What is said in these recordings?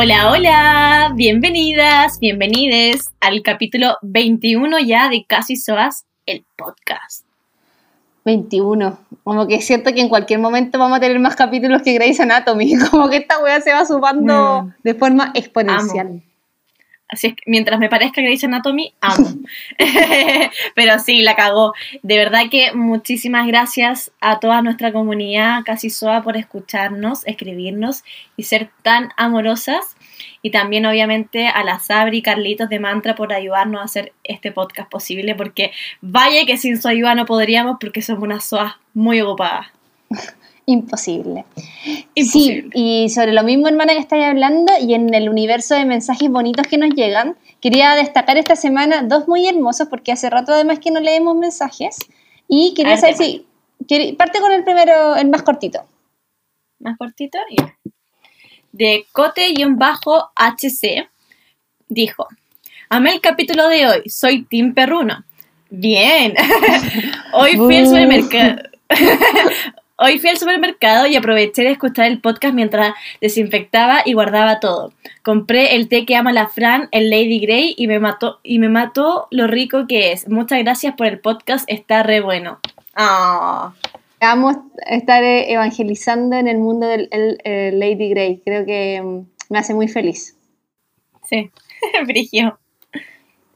Hola, hola, bienvenidas, bienvenides al capítulo 21 ya de Casi Soas, el podcast. 21. Como que siento que en cualquier momento vamos a tener más capítulos que Grey's Anatomy. Como que esta weá se va sumando Mm. de forma exponencial. Así es mientras me parezca Grey's Anatomy, amo. Pero sí, la cagó. De verdad que muchísimas gracias a toda nuestra comunidad Casi Soa por escucharnos, escribirnos y ser tan amorosas. Y también, obviamente, a la Sabri y Carlitos de Mantra por ayudarnos a hacer este podcast posible. Porque vaya que sin su ayuda no podríamos, porque somos unas soas muy ocupadas. Imposible. Imposible. Sí, y sobre lo mismo, hermana, que estáis hablando, y en el universo de mensajes bonitos que nos llegan, quería destacar esta semana dos muy hermosos, porque hace rato además que no leemos mensajes, y quería A ver, saber si... Parte con el primero, el más cortito. más cortito. ya. De Cote-HC dijo: Amé el capítulo de hoy, soy Tim Perruno. Bien. hoy fui al supermercado. Hoy fui al supermercado y aproveché de escuchar el podcast mientras desinfectaba y guardaba todo. Compré el té que ama la Fran, el Lady Grey, y me mató, y me mató lo rico que es. Muchas gracias por el podcast, está re bueno. Ah. Vamos a estar evangelizando en el mundo del el, eh, Lady Grey. Creo que mm, me hace muy feliz. Sí, brilló.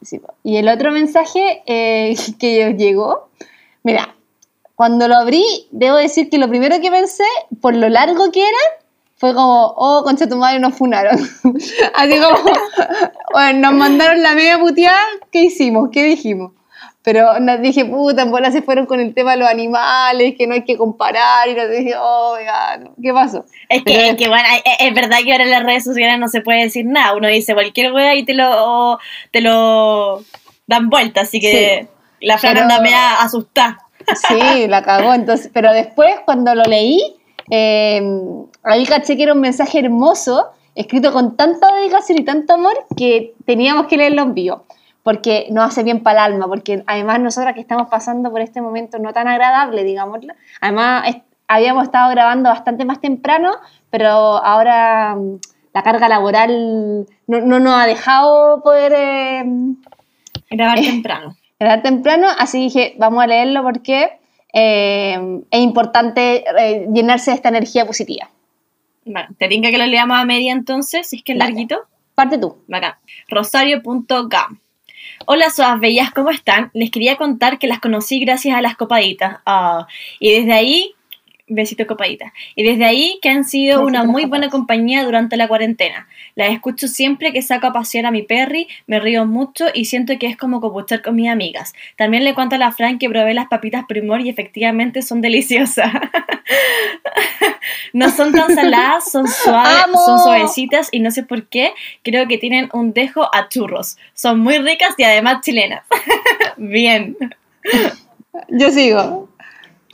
Sí. Y el otro mensaje eh, que llegó, mira, cuando lo abrí, debo decir que lo primero que pensé, por lo largo que era, fue como, oh, concha tu madre, nos funaron. Así como, bueno, nos mandaron la media puteada, ¿qué hicimos? ¿Qué dijimos? Pero nos dije, puta, en bola se fueron con el tema de los animales, que no hay que comparar, y nos dije, oh, ya, no, ¿qué pasó? Es que, es que, bueno, es, es verdad que ahora en las redes sociales no se puede decir nada. Uno dice cualquier wea y te lo, te lo dan vuelta, así que la Fran anda media asustada. Sí, la cagó. Entonces, pero después, cuando lo leí, eh, ahí caché que era un mensaje hermoso, escrito con tanta dedicación y tanto amor, que teníamos que leerlo en vivo. Porque nos hace bien para el alma, porque además nosotras que estamos pasando por este momento no tan agradable, digámoslo, además habíamos estado grabando bastante más temprano, pero ahora mm, la carga laboral no, no nos ha dejado poder eh, Grabar temprano. Grabar temprano, así dije, vamos a leerlo porque eh, es importante eh, llenarse de esta energía positiva. Bueno, te tinca que lo leamos a media entonces, si es que es Dale. larguito. Parte tú. Bacán. Rosario.gam. Hola, soas bellas, ¿cómo están? Les quería contar que las conocí gracias a las copaditas. Ah, y desde ahí, besito copadita. Y desde ahí que han sido Besito una muy buena compañía durante la cuarentena. Las escucho siempre que saco a pasear a mi perry, me río mucho y siento que es como copuchar con mis amigas. También le cuento a la Fran que probé las papitas primor y efectivamente son deliciosas. no son tan saladas, son suaves, ¡Amo! son suavecitas y no sé por qué, creo que tienen un dejo a churros. Son muy ricas y además chilenas. Bien. Yo sigo.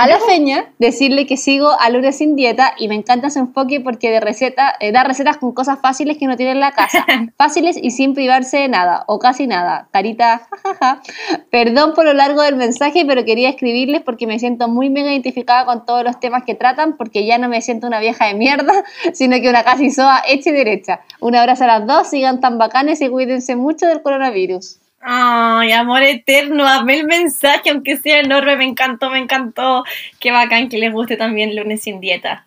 A la feña, decirle que sigo a Lunes sin dieta y me encanta su enfoque porque de receta, eh, da recetas con cosas fáciles que no tiene en la casa. Fáciles y sin privarse de nada, o casi nada. Carita, jajaja. Perdón por lo largo del mensaje, pero quería escribirles porque me siento muy mega identificada con todos los temas que tratan, porque ya no me siento una vieja de mierda, sino que una casi soa hecha y derecha. Un abrazo a las dos, sigan tan bacanes y cuídense mucho del coronavirus. Ay, amor eterno, amé el mensaje, aunque sea enorme, me encantó, me encantó. Qué bacán que les guste también lunes sin dieta.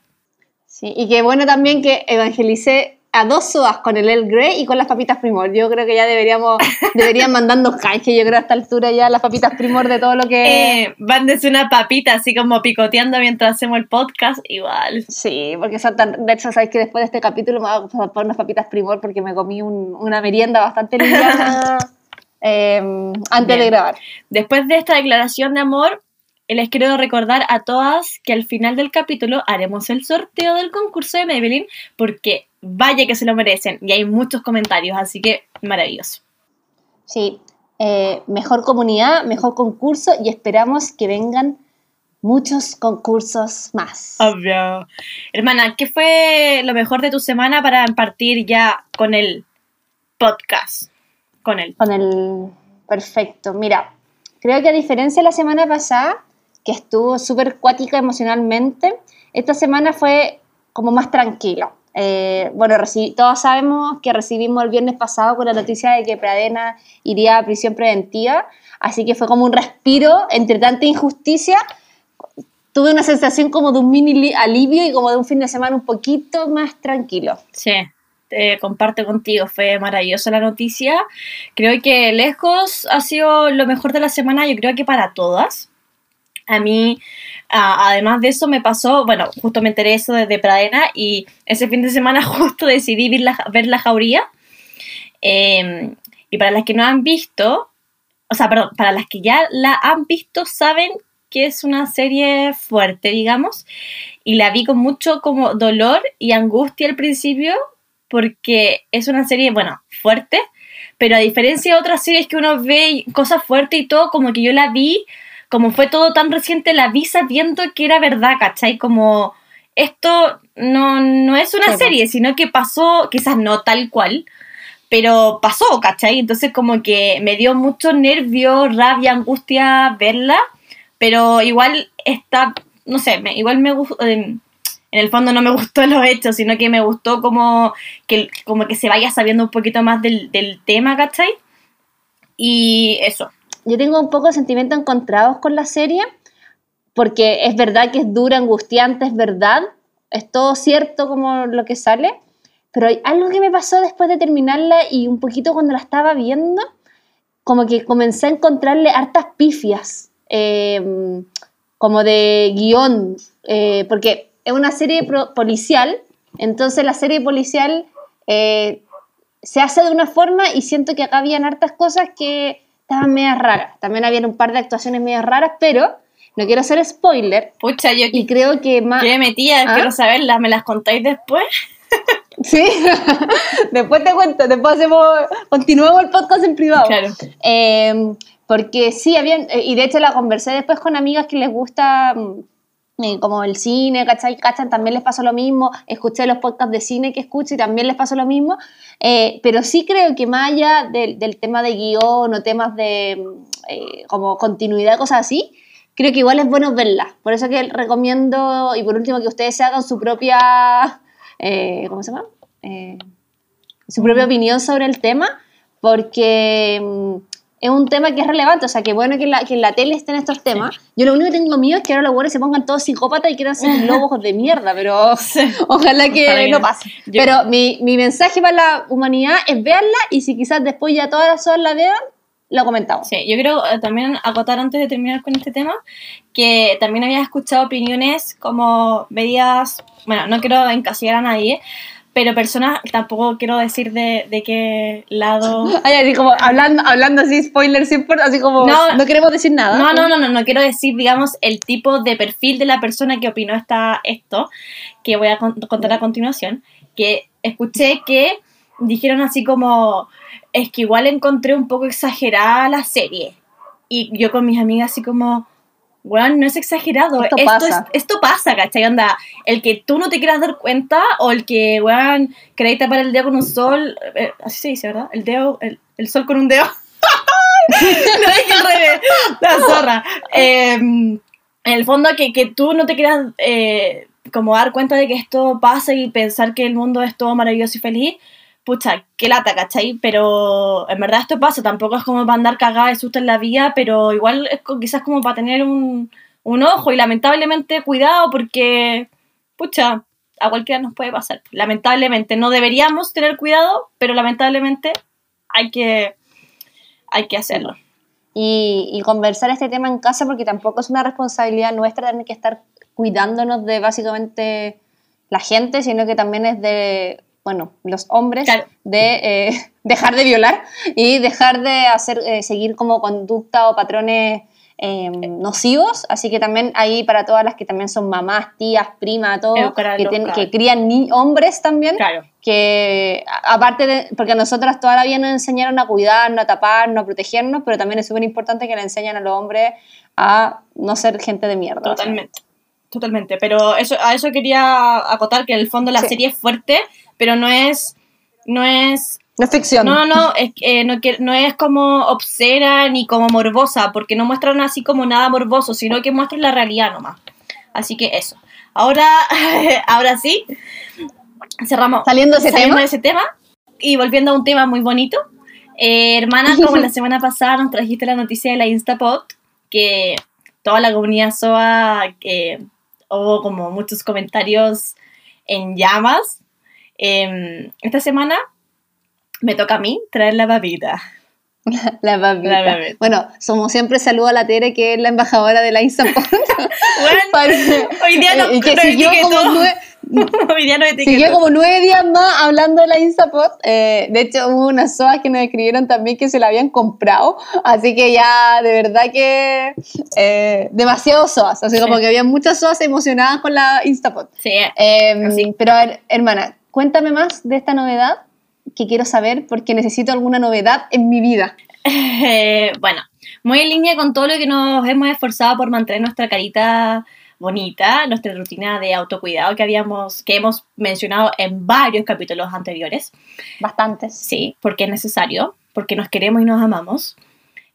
Sí, y qué bueno también que evangelicé a dos soas con el El Grey y con las papitas Primor. Yo creo que ya deberíamos, deberían mandarnos canje, yo creo a esta altura ya las papitas Primor de todo lo que... Eh, mándese una papita así como picoteando mientras hacemos el podcast, igual. Sí, porque son tan... De hecho, sabéis que después de este capítulo me voy a poner unas papitas Primor porque me comí un- una merienda bastante liviana eh, antes de grabar. Después de esta declaración de amor, les quiero recordar a todas que al final del capítulo haremos el sorteo del concurso de Maybelline porque vaya que se lo merecen y hay muchos comentarios, así que maravilloso. Sí, eh, mejor comunidad, mejor concurso y esperamos que vengan muchos concursos más. Obvio. Hermana, ¿qué fue lo mejor de tu semana para partir ya con el podcast? Con el... Con el perfecto. Mira, creo que a diferencia de la semana pasada, que estuvo súper cuática emocionalmente, esta semana fue como más tranquilo. Eh, bueno, todos sabemos que recibimos el viernes pasado con la noticia de que Pradena iría a prisión preventiva, así que fue como un respiro entre tanta injusticia. Tuve una sensación como de un mini alivio y como de un fin de semana un poquito más tranquilo. Sí, comparte contigo, fue maravillosa la noticia. Creo que lejos ha sido lo mejor de la semana, yo creo que para todas. A mí, además de eso, me pasó, bueno, justo me enteré eso de, Pradena y ese fin de semana justo decidí ver la, ver la jauría. Em, y para las que no han visto, o sea, perdón, para las que ya la han visto, saben que es una serie fuerte, digamos, y la vi con mucho como dolor y angustia al principio, porque es una serie, bueno, fuerte, pero a diferencia de otras series que uno ve cosas fuertes y todo, como que yo la vi como fue todo tan reciente, la vi sabiendo que era verdad, ¿cachai? Como esto no, no es una serie, sino que pasó, quizás no tal cual, pero pasó, ¿cachai? Entonces como que me dio mucho nervio, rabia, angustia verla, pero igual está, no sé, me, igual me gustó, en el fondo no me gustó los hechos, sino que me gustó como que, como que se vaya sabiendo un poquito más del, del tema, ¿cachai? Y eso, yo tengo un poco de sentimientos encontrados con la serie, porque es verdad que es dura, angustiante, es verdad, es todo cierto como lo que sale, pero hay algo que me pasó después de terminarla y un poquito cuando la estaba viendo, como que comencé a encontrarle hartas pifias, em, como de guion, eh, porque es una serie policial, entonces la serie policial eh, se hace de una forma y siento que acá habían hartas cosas que estaban medias raras. También habían un par de actuaciones medias raras, pero no quiero hacer spoiler. Pucha, yo y creo que más. ¿Qué metía? ¿Ah? Quiero saberlas, ¿me las contáis después? sí, después te cuento, después hacemos, continuamos el podcast en privado. Claro. Em, porque sí, habían, eh, y de hecho la conversé después con amigas que les gusta mm, eh, como el cine, ¿cachai? ¿Cachan? También les pasó lo mismo. Escuché los podcasts de cine que escucho y también les pasó lo mismo. Eh, pero sí creo que más allá del, tema de guion o temas de eh, como continuidad, cosas así, creo que igual es bueno verla. Por eso que recomiendo, y por último, que ustedes se hagan su propia, ¿cómo se llama? su propia opinión sobre el tema, porque mm, es un tema que es relevante, o sea, que bueno que, la, que en la tele estén estos temas. Yo lo único que tengo miedo es que ahora los güeyes se pongan todos psicópatas y quieran ser lobos de mierda, pero ojalá que no pase. Pero mi, mi, mensaje para la humanidad es verla y si quizás después ya todas las horas la vean, lo comentamos. Sí, yo quiero eh, también acotar antes de terminar con este tema que también había escuchado opiniones como medias, bueno, no quiero encasillar a nadie, pero personas, tampoco quiero decir de, de qué lado. Ay, así como hablando, hablando así, spoiler siempre, así como no, no queremos decir nada. No, no, no, no, no quiero decir, digamos, el tipo de perfil de la persona que opinó esta, esto, que voy a contar a continuación, que escuché que dijeron así como, es que igual encontré un poco exagerada la serie. Y yo con mis amigas así como, bueno, no es exagerado. Esto, pasa. esto pasa, ¿cachai? Onda, el que tú no te quieras dar cuenta o el que, weón, queréis tapar el dedo con un sol. Eh, así se dice, ¿verdad? El dedo, el, el sol con un dedo. no es al revés. La zorra. Em, en el fondo, que, que, tú no te quieras eh, como dar cuenta de que esto pasa y pensar que el mundo es todo maravilloso y feliz pucha, qué lata, ¿cachai? Pero en verdad esto pasa, tampoco es como para andar cagada de susto en la vida, pero igual es quizás como para tener un, ojo y lamentablemente cuidado porque, pucha, a cualquiera nos puede pasar. Lamentablemente, no deberíamos tener cuidado, pero lamentablemente hay que, hay que hacerlo. Y, conversar este tema en casa porque tampoco es una responsabilidad nuestra tener que estar cuidándonos de básicamente la gente, sino que también es de bueno, los hombres, de eh, dejar de violar y dejar de hacer, eh, seguir como conducta o patrones em, nocivos. Así que también ahí para todas las que también son mamás, tías, primas, todo, que, que, crían ni hombres también. Que aparte de, porque a nosotras todavía nos enseñaron a cuidarnos, a taparnos, a protegernos, pero también es súper importante que le enseñan a los hombres a no ser gente de mierda. Totalmente. Totalmente, pero eso, a eso quería acotar que en el fondo la serie es fuerte, pero no es, no es no es ficción. No, no, es, eh, no, no es como obscena ni como morbosa, porque no muestran así como nada morboso, sino que muestran la realidad nomás. Así que eso. Ahora, ahora sí, cerramos Saliendo ese saliendo tema. de ese tema y volviendo a un tema muy bonito. Eh, hermana, como la semana pasada nos trajiste la noticia de la Instapot, que toda la comunidad SOA, que hubo como muchos comentarios en llamas. Em, esta semana me toca a mí traer la papita. La papita. La papita. Bueno, como siempre, saludo a la Tere, que es la embajadora de la Instaport. Bueno, hoy día no, y que no siguió como, nueve, Hoy día no siguió como nueve días más hablando de la Instaport. Eh, de hecho, hubo unas SOAs que nos escribieron también que se la habían comprado. Así que ya, de verdad que eh, demasiado SOAs. Así Sí. como que había muchas SOAs emocionadas con la Instaport. Sí, Eh, Así. pero a ver, hermana, cuéntame más de esta novedad que quiero saber porque necesito alguna novedad en mi vida. Eh, bueno, muy en línea con todo lo que nos hemos esforzado por mantener nuestra carita bonita, nuestra rutina de autocuidado que habíamos, que hemos mencionado en varios capítulos anteriores. Bastantes. Sí, porque es necesario, porque nos queremos y nos amamos.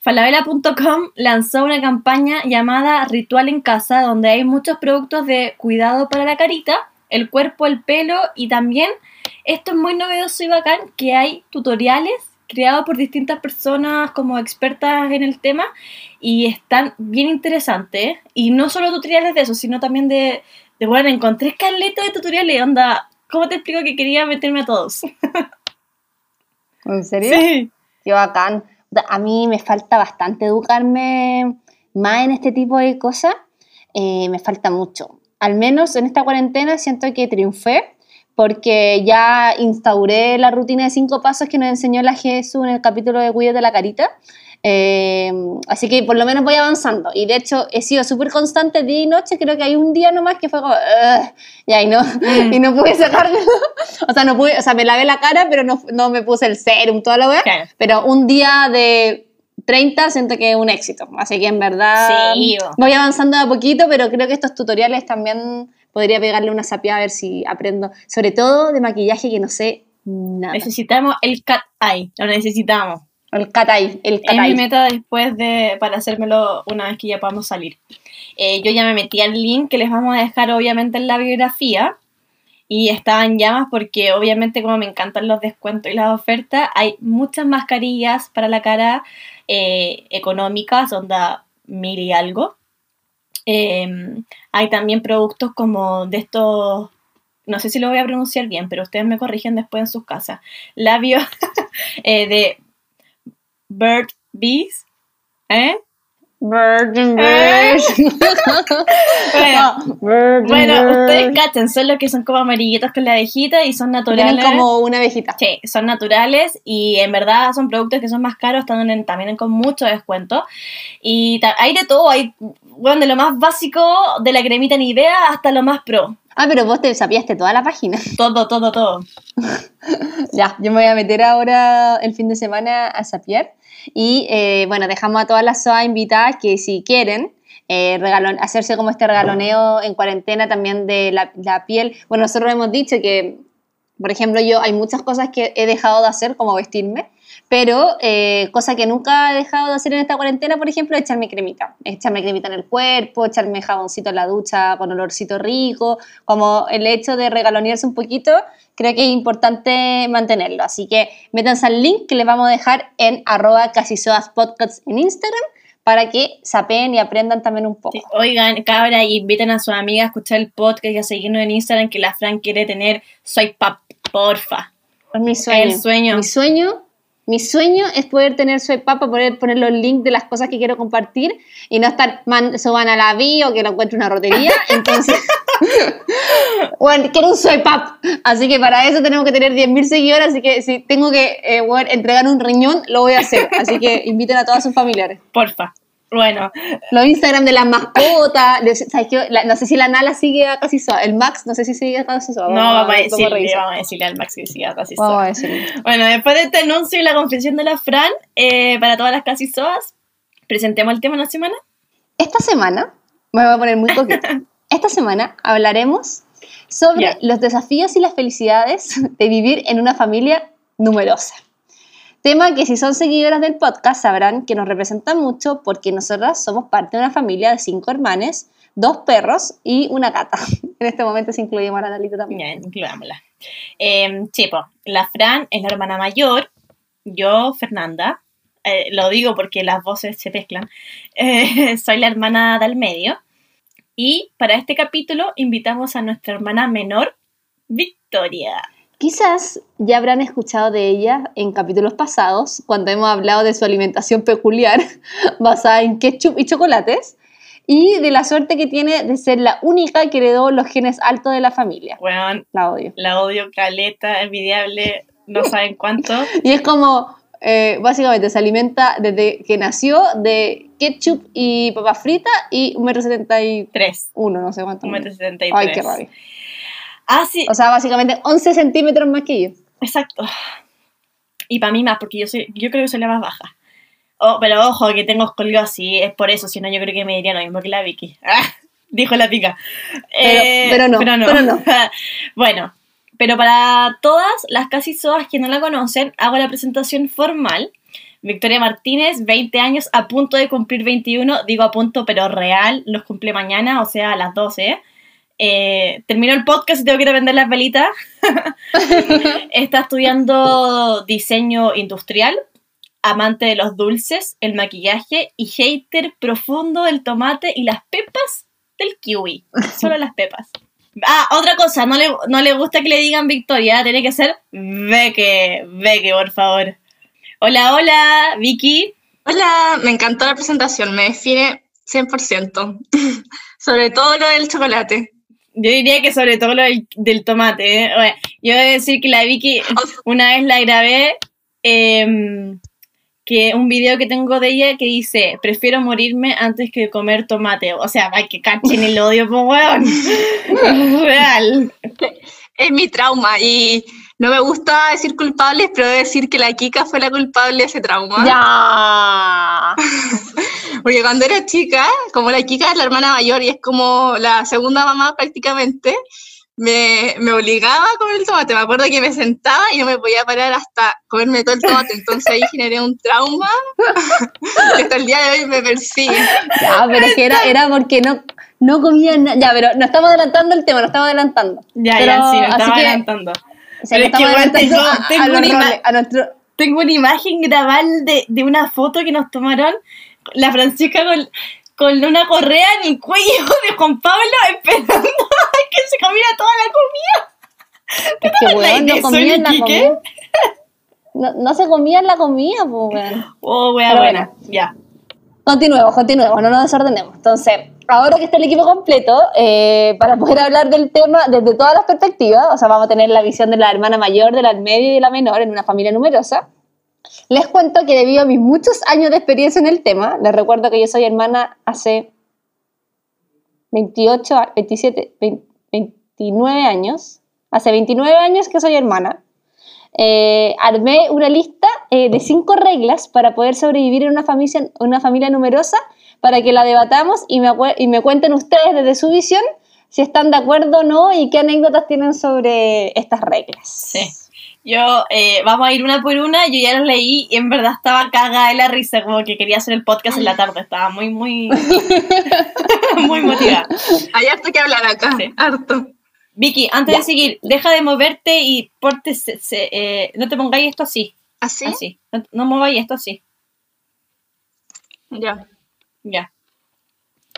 Falabella.com lanzó una campaña llamada Ritual en Casa, donde hay muchos productos de cuidado para la carita, el cuerpo, el pelo y también, esto es muy novedoso y bacán, que hay tutoriales creados por distintas personas como expertas en el tema y están bien interesantes. Y no solo tutoriales de eso, sino también de, de bueno, encontré escaleta de tutoriales, onda, ¿cómo te explico que quería meterme a todos? ¿En serio? Sí. Qué bacán. A mí me falta bastante educarme más en este tipo de cosas. Eh, me falta mucho. Al menos en esta cuarentena siento que triunfé porque ya instauré la rutina de cinco pasos que nos enseñó la Jesús en el capítulo de Cuídate la Carita. Eh, así que por lo menos voy avanzando. Y de hecho he sido súper constante día y noche. Creo que hay un día nomás que fue como... Y no, Mm. y no pude sacarlo. o sea, no pude, o sea, me lavé la cara, pero no, no me puse el serum, toda la weá. Claro. Pero un día de 30 siento que es un éxito. Así que en verdad Sí, voy avanzando de a poquito, pero creo que estos tutoriales también podría pegarle una sapia a ver si aprendo. Sobre todo de maquillaje que no sé nada. Necesitamos el cat eye, lo necesitamos. El catay, el Es mi meta después de, para hacérmelo una vez que ya podamos salir. Eh, yo ya me metí al link que les vamos a dejar obviamente en la biografía y está en llamas porque obviamente como me encantan los descuentos y las ofertas, hay muchas mascarillas para la cara eh, económicas, onda mil y algo. Eh, hay también productos como de estos, no sé si lo voy a pronunciar bien, pero ustedes me corrigen después en sus casas. Labios eh, de Bird Bees. ¿Eh? Virgin Eh. Bird. Bueno, Virgin bueno, Bird. ustedes cachen, son los que son como amarillitos con la abejita y son Tienen naturales. como una abejita. Sí, son naturales y en verdad son productos que son más caros, están en- también con mucho descuento. Y hay de todo, hay bueno, de lo más básico, de la cremita Nivea hasta lo más pro. Ah, pero vos te sapiaste toda la página. Todo, todo, todo. Ya, yo me voy a meter ahora el fin de semana a sapiar. Y eh, bueno, dejamos a todas las SOA invitadas que si quieren eh, hacerse como este regaloneo en cuarentena también de la, piel. Bueno, nosotros hemos dicho que, por ejemplo, yo hay muchas cosas que he dejado de hacer, como vestirme, pero eh, cosa que nunca he dejado de hacer en esta cuarentena, por ejemplo, echarme cremita. Echarme cremita en el cuerpo, echarme jaboncito en la ducha con olorcito rico, como el hecho de regalonearse un poquito, creo que es importante mantenerlo. Así que métanse al link que les vamos a dejar en arroba casisodaspodcast en Instagram para que sapeen y aprendan también un poco. Sí, Oigan, cabra, y inviten a sus amigas a escuchar el podcast y a seguirnos en Instagram que la Fran quiere tener Soy Pap, porfa. Es mi sueño. El sueño. Mi sueño, mi sueño es poder tener su para poder poner los links de las cosas que quiero compartir y no estar man, suban a la bio que lo encuentre una rotería. Entonces, bueno, quiero un swipe up. Así que para eso tenemos que tener 10.000 seguidores. Así que si tengo que eh, bueno, entregar un riñón, lo voy a hacer. Así que inviten a todos sus familiares. Porfa. Bueno, Los Instagram de las mascotas. de- ¿sabes qué? La- no sé si la Nala sigue a casi suave. El Max, no sé si sigue a casi suave. no vamos a decirle, vamos a decirle al Max que siga casi Vamos a decirle. Bueno, después de este anuncio y la confesión de la Fran, eh, para todas las casi soas, presentemos el tema de la semana. Esta semana, me voy a poner muy coqueta. Esta semana hablaremos sobre los desafíos y las felicidades de vivir en una familia numerosa. Tema que si son seguidoras del podcast sabrán que nos representa mucho porque nosotras somos parte de una familia de cinco hermanes, dos perros y una gata. En este momento se incluye a también. Ya, incluyámosla. Eh, sí, po, la Fran es la hermana mayor, yo, Fernanda, eh, lo digo porque las voces se mezclan, eh, soy la hermana del medio. Y para este capítulo invitamos a nuestra hermana menor, Victoria. Quizás ya habrán escuchado de ella en capítulos pasados, cuando hemos hablado de su alimentación peculiar, basada en ketchup y chocolates, y de la suerte que tiene de ser la única que heredó los genes altos de la familia. Weón, La odio. la odio caleta, envidiable, no saben cuánto. Y es como, eh, básicamente, se alimenta desde que nació de ketchup y papas fritas y 1,71 Tres. m, no sé cuánto. Un metro mide. setenta y Ay, qué tres. rabia. Ah, sí, O sea, básicamente 11 centímetros más que yo. exacto. Y para mí más, porque yo soy, yo creo que soy la más baja. Oh, pero ojo, que tengo escoliosis, es por eso, si no yo creo que me diría lo mismo que la Vicky. Ah, dijo la pica. Eh, pero no, pero no. bueno, pero para todas las casi todas que no la conocen, hago la presentación formal. Victoria Martínez, 20 años, a punto de cumplir 21, digo a punto, pero real, los cumple mañana, o sea, a las 12. Eh, termino el podcast y tengo que ir a vender las velitas. Está estudiando diseño industrial, amante de los dulces, el maquillaje y hater profundo del tomate y las pepas del kiwi. Solo las pepas. Ah, otra cosa, no le, no le gusta que le digan Victoria, tiene que ser Beque, Beque, por favor. Hola, hola, Vicky. Hola, me encantó la presentación, me define 100%. Sobre todo lo del chocolate. Yo diría que sobre todo lo del, del tomate. ¿eh? Bueno, yo voy a decir que la Vicky una vez la grabé em, que un video que tengo de ella que dice prefiero morirme antes que comer tomate. O sea, hay que cachen el odio, pues weón. Real. Es mi trauma y no me gusta decir culpables, pero debo decir que la Kika fue la culpable de ese trauma. ¡Ya! Porque cuando era chica, como la Kika es la hermana mayor y es como la segunda mamá prácticamente, me, me obligaba a comer el tomate. Me acuerdo que me sentaba y no me podía parar hasta comerme todo el tomate. Entonces ahí generé un trauma que hasta el día de hoy me persigue. Ya, pero es que era, era porque no, no comían nada. Ya, pero nos estamos adelantando el tema, nos estamos adelantando. Ya, Pero, ya, sí, estaba que- adelantando. O sea, Pero nos es que, estamos adelantando tengo- a- una ima- roles, a nuestro... Tengo una imagen grabal de, de una foto que nos tomaron la Francisca con, con una correa en el cuello de Juan Pablo esperando que se comiera toda la comida. Es que, weón, no comían la qué? comida. No, no se comían la comida, pues, weón. Oh, Pero buena. Ya. Continuemos, continuemos, no nos desordenemos. Entonces, ahora que está el equipo completo, eh, para poder hablar del tema desde todas las perspectivas, o sea, vamos a tener la visión de la hermana mayor, de la del medio y de la menor en una familia numerosa. Les cuento que debido a mis muchos años de experiencia en el tema, les recuerdo que yo soy hermana hace 28, a- 27, 20 29 años. Hace 29 años que soy hermana. Eh, armé una lista eh, de cinco reglas para poder sobrevivir en una familia, una familia numerosa para que la debatamos y me, y me cuenten ustedes desde su visión si están de acuerdo o no y qué anécdotas tienen sobre estas reglas. Sí. Yo, eh, vamos a ir una por una, yo ya las leí y en verdad estaba cagada de la risa, como que quería hacer el podcast en la tarde, estaba muy, muy, muy motivada. Hay harto que hablar acá, Sí. harto. Vicky, antes Ya. de seguir, deja de moverte y porte, se- se- eh, no te pongáis esto así, ¿Así? así, no, no mováis esto así, Ya. ya.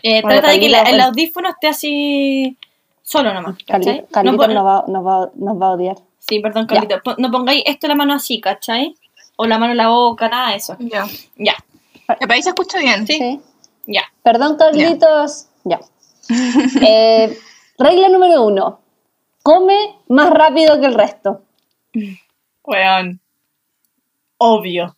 Eh, Bueno, trata de que la- el el- audífono esté así solo nomás, ¿cachai? Carlito, Carlito no, pon- nos, va, nos, va, nos va a odiar. Sí, perdón, Ya. Carlito, pon- no pongáis esto en la mano así, ¿cachai? O la mano en la boca, nada de eso. Ya. Ya, ¿Me parece se escucha bien? Sí. ¿Sí? ya. Perdón, Carlitos. Ya. Eh, regla número uno. Come más rápido que el resto. Weón. Obvio.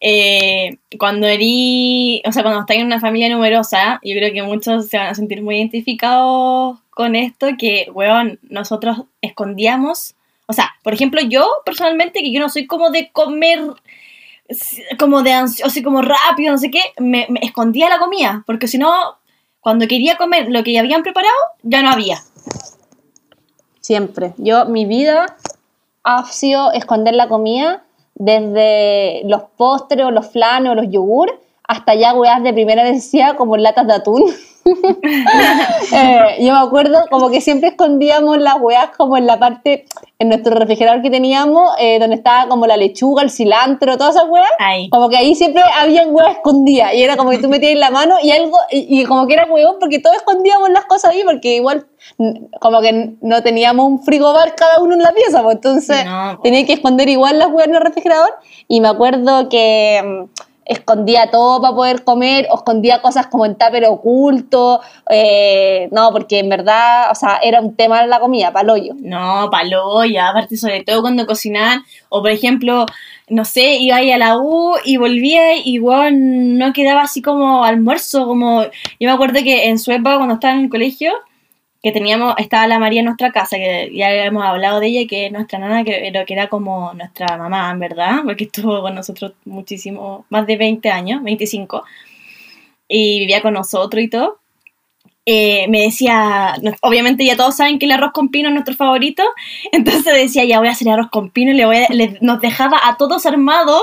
Eh, cuando erí, o sea, cuando estáis en una familia numerosa, yo creo que muchos se van a sentir muy identificados con esto, que, weón, nosotros escondíamos, o sea, por ejemplo, yo personalmente, que yo no soy como de comer, como de ansio, así como rápido, no sé qué, me, me escondía la comida, porque si no, cuando quería comer lo que ya habían preparado, ya no había. Siempre. Yo, mi vida ha sido esconder la comida desde los postres o los flanes o los yogur hasta ya weas de primera necesidad como latas de atún. Eh, yo me acuerdo como que siempre escondíamos las weas como en la parte, en nuestro refrigerador que teníamos, eh, donde estaba como la lechuga, el cilantro, todas esas weas. Ahí. Como que ahí siempre había weas escondidas y era como que tú metías la mano y algo, y, y como que era huevón porque todos escondíamos las cosas ahí porque igual como que no teníamos un frigobar cada uno en la pieza, pues entonces No, pues. tenía que esconder igual las weas en el refrigerador y me acuerdo que mm, escondía todo para poder comer o escondía cosas como en tupper oculto, eh, no, porque en verdad, o sea, era un tema la comida, paloyo. No, palo, ya, aparte sobre todo cuando cocinaban, o por ejemplo, no sé, iba ahí a la U y volvía y igual no quedaba así como almuerzo, como, yo me acuerdo que en su época cuando estaba en el colegio, que teníamos, estaba la María en nuestra casa, que ya hemos hablado de ella, que es nuestra nana, que, que era como nuestra mamá, en verdad, porque estuvo con nosotros muchísimo, más de 20 años, 25, y vivía con nosotros y todo. Eh, me decía, obviamente ya todos saben que el arroz con pino es nuestro favorito, entonces decía, ya voy a hacer arroz con pino y le voy a- le- nos dejaba a todos armados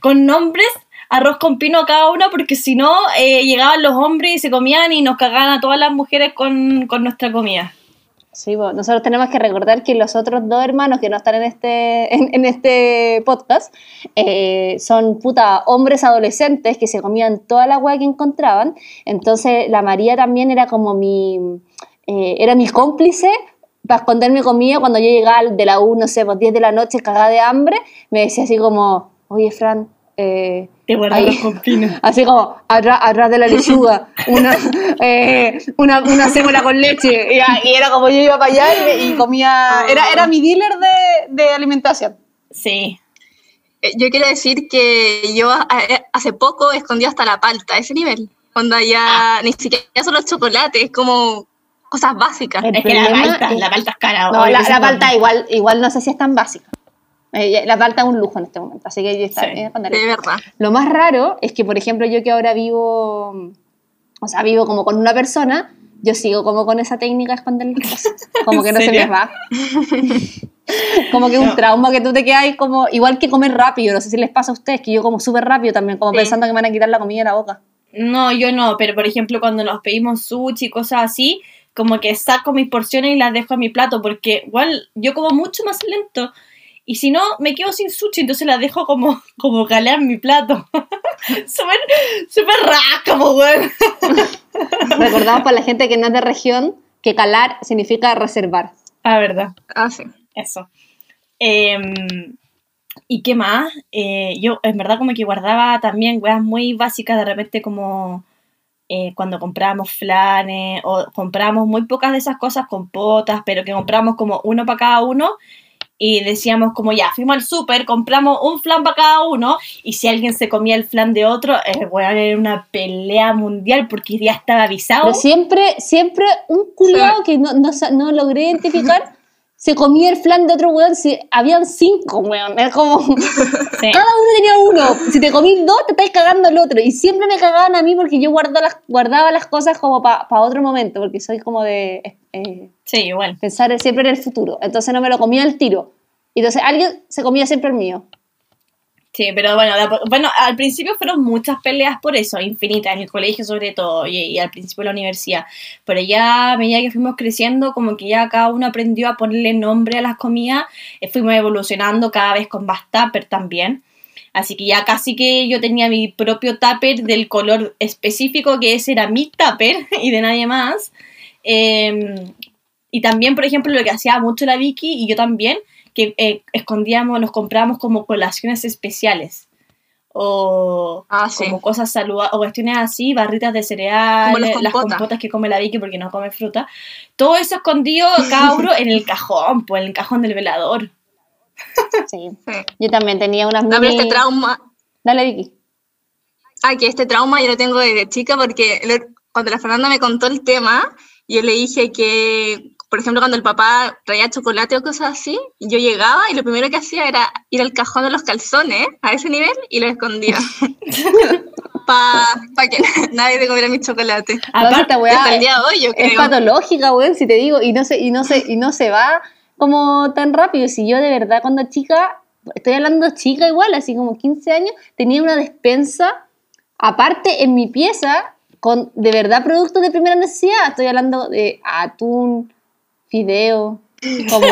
con nombres arroz con pino a cada uno porque si no eh, llegaban los hombres y se comían y nos cagaban a todas las mujeres con, con nuestra comida. Sí, pues, nosotros tenemos que recordar que los otros dos hermanos que no están en este, en, en este podcast eh, son puta hombres adolescentes que se comían toda la hueá que encontraban. Entonces la María también era como mi, eh, era mi cómplice para esconderme comida cuando yo llegaba de la U, no sé, pues 10 de la noche cagada de hambre, me decía así como, oye Fran, eh, Te Ahí. Así como atrás, atrás de la lechuga, una, eh, una, una con leche. Y, y era como yo iba para allá y, y comía. Era, era mi dealer de, de alimentación. Sí. Eh, Yo quiero decir que yo hace poco escondí hasta la palta, a ese nivel. Onda ya, ni siquiera son los chocolates, es como cosas básicas. El es que la palta, es- la palta es cara. No, la, la palta igual, igual no sé si es tan básica. Eh, la palta es un lujo en este momento, así que está Sí, esconderla. De verdad. Lo más raro es que, por ejemplo, yo que ahora vivo, o sea, vivo como con una persona, yo sigo como con esa técnica de esconder las cosas. Como que ¿En no se me serio? va. como que un No. trauma que tú te quedas como, igual que comer rápido, no sé si les pasa a ustedes, que yo como súper rápido también, como Sí. pensando que me van a quitar la comida de la boca. No, yo no, pero por ejemplo cuando nos pedimos sushi y cosas así, como que saco mis porciones y las dejo a mi plato, porque igual yo como mucho más lento. Y si no, me quedo sin sushi, entonces las dejo como, como calar en mi plato. súper, súper como weón. Recordamos para la gente que no es de región que calar significa reservar. Ah, verdad. Ah, sí. Eso. Em, ¿Y qué más? Eh, yo en verdad como que guardaba también weas muy básicas de repente como eh, cuando comprábamos flanes o comprábamos muy pocas de esas cosas con potas, pero que compramos como uno para cada uno y decíamos como ya, fuimos al súper, compramos un flan para cada uno y si alguien se comía el flan de otro, eh, weón, era una pelea mundial porque ya estaba avisado. Pero siempre, siempre un culiao que no, no, no logré identificar se comía el flan de otro weón. Si, habían cinco, weón. Es como. Sí. Cada uno tenía uno. Si te comís dos, te estáis cagando al otro. Y siempre me cagaban a mí porque yo guardo las, guardaba las cosas como para otro momento, porque soy como de eh, Sí, igual. pensar siempre en el futuro. Entonces no me lo comía al tiro. Y Entonces alguien se comía siempre el mío. Sí, pero bueno, de a po- bueno, al principio fueron muchas peleas por eso, infinitas, en el colegio sobre todo, y, y al principio de la universidad. Pero ya a medida que fuimos creciendo, como que ya cada uno aprendió a ponerle nombre a las comidas, eh, fuimos evolucionando cada vez con más tupper también. Así que ya casi que yo tenía mi propio tupper del color específico, que ese era mi tupper y de nadie más. Eh, y también, por ejemplo, lo que hacía mucho la Vicky y yo también, que eh, escondíamos, nos comprábamos como colaciones especiales. O Ah, sí. como cosas saludables, o cuestiones así, barritas de cereal, Como las las compotas. que come la Vicky porque no come fruta. Todo eso escondido, uno en el cajón, pues en el cajón del velador. Sí. Yo también tenía unas mini- este trauma, Dale, Vicky. ah, que este trauma yo lo tengo desde chica porque cuando la Fernanda me contó el tema, yo le dije que, por ejemplo, cuando el papá traía chocolate o cosas así, yo llegaba y lo primero que hacía era ir al cajón de los calzones a ese nivel y lo escondía. Para que nadie te comiera mi chocolate. Aparte, weá es- hoy, yo es creo. patológica, weón, si te digo, y no se, y no se, y no se va como tan rápido. Si yo de verdad cuando chica, estoy hablando chica igual, así como 15 años, tenía una despensa aparte en mi pieza con de verdad productos de primera necesidad. Estoy hablando de atún, fideo, como...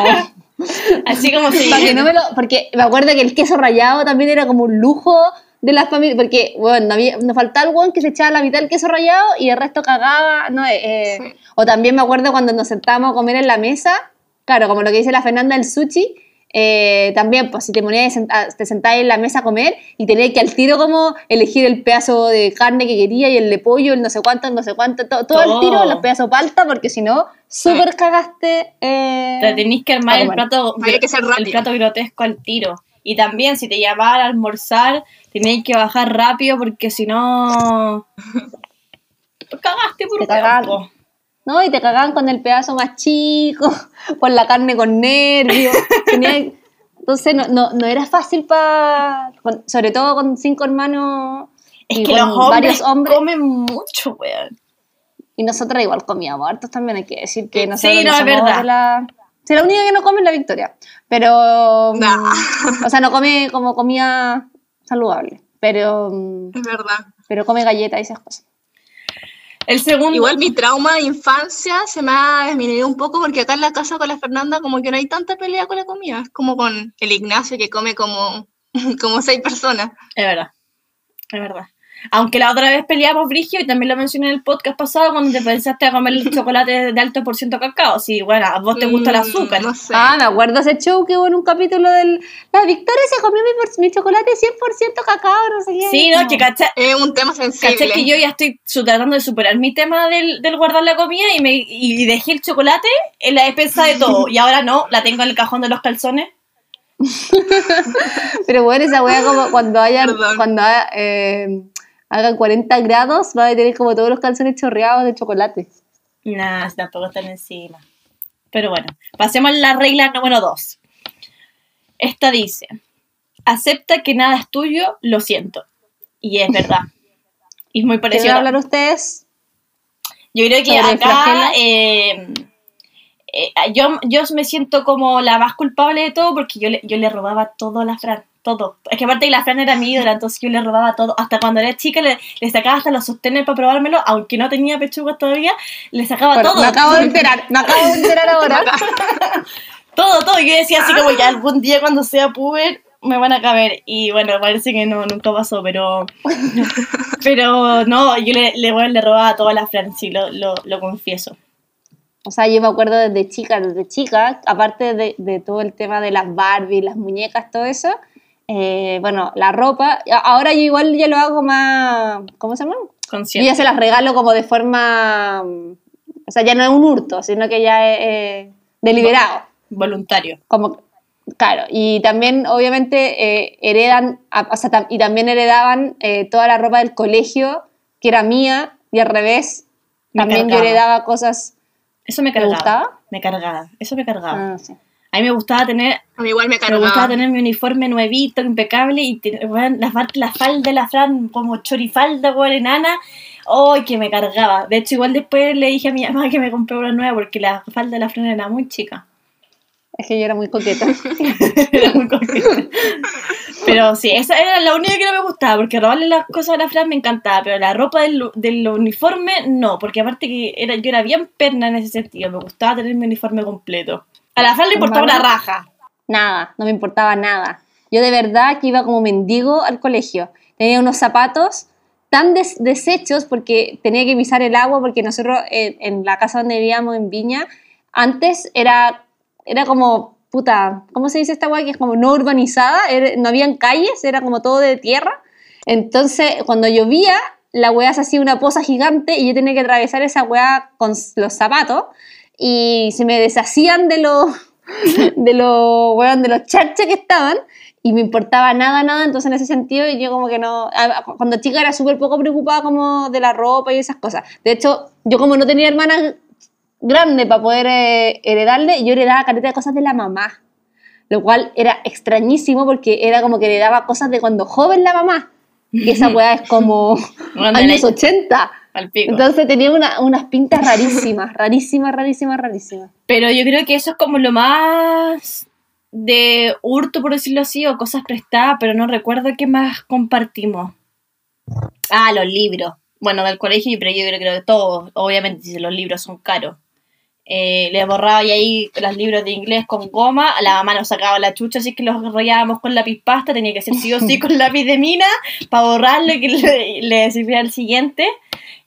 Así como si... Para que no me lo- porque me acuerdo que el queso rallado también era como un lujo de las familias, porque, bueno, no había, nos faltaba el weón que se echaba la mitad del queso rallado y el resto cagaba, no, eh, eh, Sí. o también me acuerdo cuando nos sentábamos a comer en la mesa, claro, como lo que dice la Fernanda del sushi, eh, también, pues si te ponías, te sentabas en la mesa a comer y tenías que al tiro como elegir el pedazo de carne que quería y el de pollo, el no sé cuánto, el no sé cuánto, to- todo, Todo. el tiro, los pedazos palta, porque si no, súper cagaste. eh, Te tenéis que armar el plato, Había que ser el plato grotesco al tiro. Y también, si te llamaban a almorzar, teníais que bajar rápido porque si no. Cagaste por Te un. ¿no? Y te cagaban con el pedazo más chico, por la carne con nervios. Tenía- entonces no, no, no era fácil para, sobre todo con cinco hermanos Es y que con los hombres, varios hombres. comen mucho, weón. Y nosotras igual comíamos hartos también, hay que decir que Sí, no, es somos verdad. de la... Sí, la única que no come es la Victoria, pero... Nah. mm, O sea, no come como comida saludable, pero, mm, Es verdad. pero come galletas y esas cosas. El segundo. Igual mi trauma de infancia se me ha disminuido un poco porque acá en la casa con la Fernanda como que no hay tanta pelea con la comida. Es como con el Ignacio que come como, como seis personas. Es verdad. Es verdad. Aunque la otra vez peleamos Brigio y también lo mencioné en el podcast pasado cuando te pensaste a comer el chocolate de alto por ciento cacao. Sí, bueno, a vos te gusta el Mm, azúcar. No sé. Ah, me acuerdo ese show que hubo en un capítulo del... La Victoria se comió mi, mi chocolate 100% cacao, no sé qué. Sí, no, que cacha, Es un tema sensible. caché que yo ya estoy tratando de superar mi tema del, del guardar la comida y, me, y dejé el chocolate en la despensa de todo. Y ahora no, la tengo en el cajón de los calzones. Pero bueno, esa wea como cuando haya, Perdón. cuando haya, eh, hagan 40 grados, va a tener como todos los calzones chorreados de chocolate. Nah, tampoco están encima. Pero bueno, pasemos a la regla número dos. Esta dice, acepta que nada es tuyo, lo siento. Y es verdad. Y es muy ¿Quieren parecido. hablar ustedes? Yo creo que acá eh, eh, yo, yo me siento como la más culpable de todo porque yo le, yo le robaba todo a la Fran. Todo. Es que aparte que la Fran era mi ídola, entonces yo le robaba todo. Hasta cuando era chica le, le sacaba hasta los sostenes para probármelo, aunque no tenía pechugas todavía, le sacaba Bueno, todo. me acabo de enterar, me acabo de enterar ahora. Todo, todo. Yo decía así como ya algún día cuando sea puber me van a caber. Y bueno, parece que no, nunca pasó, pero. Pero no, yo le, le, bueno, le robaba todo a la Fran, sí, lo, lo, lo confieso. O sea, yo me acuerdo desde chica, desde chica, aparte de, de todo el tema de las Barbie, las muñecas, todo eso, eh, bueno, la ropa, ahora yo igual ya lo hago más, ¿cómo se llama? Yo Consciente. ya se las regalo como de forma, mm, o sea, ya no es un hurto, sino que ya es eh, deliberado. Voluntario. como claro y también obviamente eh, heredan o sea, tam- y también heredaban eh, toda la ropa del colegio que era mía y al revés Me también yo cargaba. heredaba cosas Eso me ¿Te cargaba. gustaba? Me cargaba. Eso me cargaba. ah, sí. A mí me gustaba tener, A mí igual me me gustaba tener mi uniforme nuevito, impecable, y weón, la, fal- la falda de la Fran como chorifalda, weón, enana. ¡Ay, que me cargaba! De hecho, igual después le dije a mi mamá que me compré una nueva porque la falda de la Fran era muy chica. es que yo era muy coqueta Era muy coqueta. Pero sí, esa era la única que no me gustaba, porque robarle las cosas a la Fran me encantaba, pero la ropa del, del uniforme no, porque aparte que era, yo era bien perna en ese sentido, me gustaba tener mi uniforme completo. A la Fran le importaba una raja. nada no me importaba nada. Yo de verdad que iba como mendigo al colegio. Tenía unos zapatos tan des- deshechos porque tenía que pisar el agua porque nosotros eh, en la casa donde vivíamos en Viña antes era era como puta cómo se dice esta weá que es como no urbanizada era- no habían calles era como todo de tierra. Entonces cuando llovía la weá se hacía una poza gigante y yo tenía que atravesar esa weá con los zapatos y se me deshacían de los de los weón, de los charches que estaban y me importaba nada, nada, entonces en ese sentido yo como que no, cuando chica era súper poco preocupada como de la ropa y esas cosas. De hecho, yo como no tenía hermanas grandes para poder eh, heredarle, yo heredaba careta de cosas de la mamá, lo cual era extrañísimo porque era como que heredaba cosas de cuando joven la mamá, y esa weá es como Bueno, años la- 80. Al pico. Entonces tenía una- unas pintas rarísimas, rarísimas, rarísimas, rarísimas. Pero yo creo que eso es como lo más de hurto, por decirlo así, o cosas prestadas, pero no recuerdo qué más compartimos. Ah, los libros. bueno, del colegio, pero yo creo que de todos, obviamente, si los libros son caros. Eh, le borraba y ahí los libros de inglés con goma, la mamá nos sacaba la chucha, así que los rayábamos con lápiz pasta, tenía que ser sí o sí con lápiz de mina para borrarlo y que le, le sirviera al siguiente.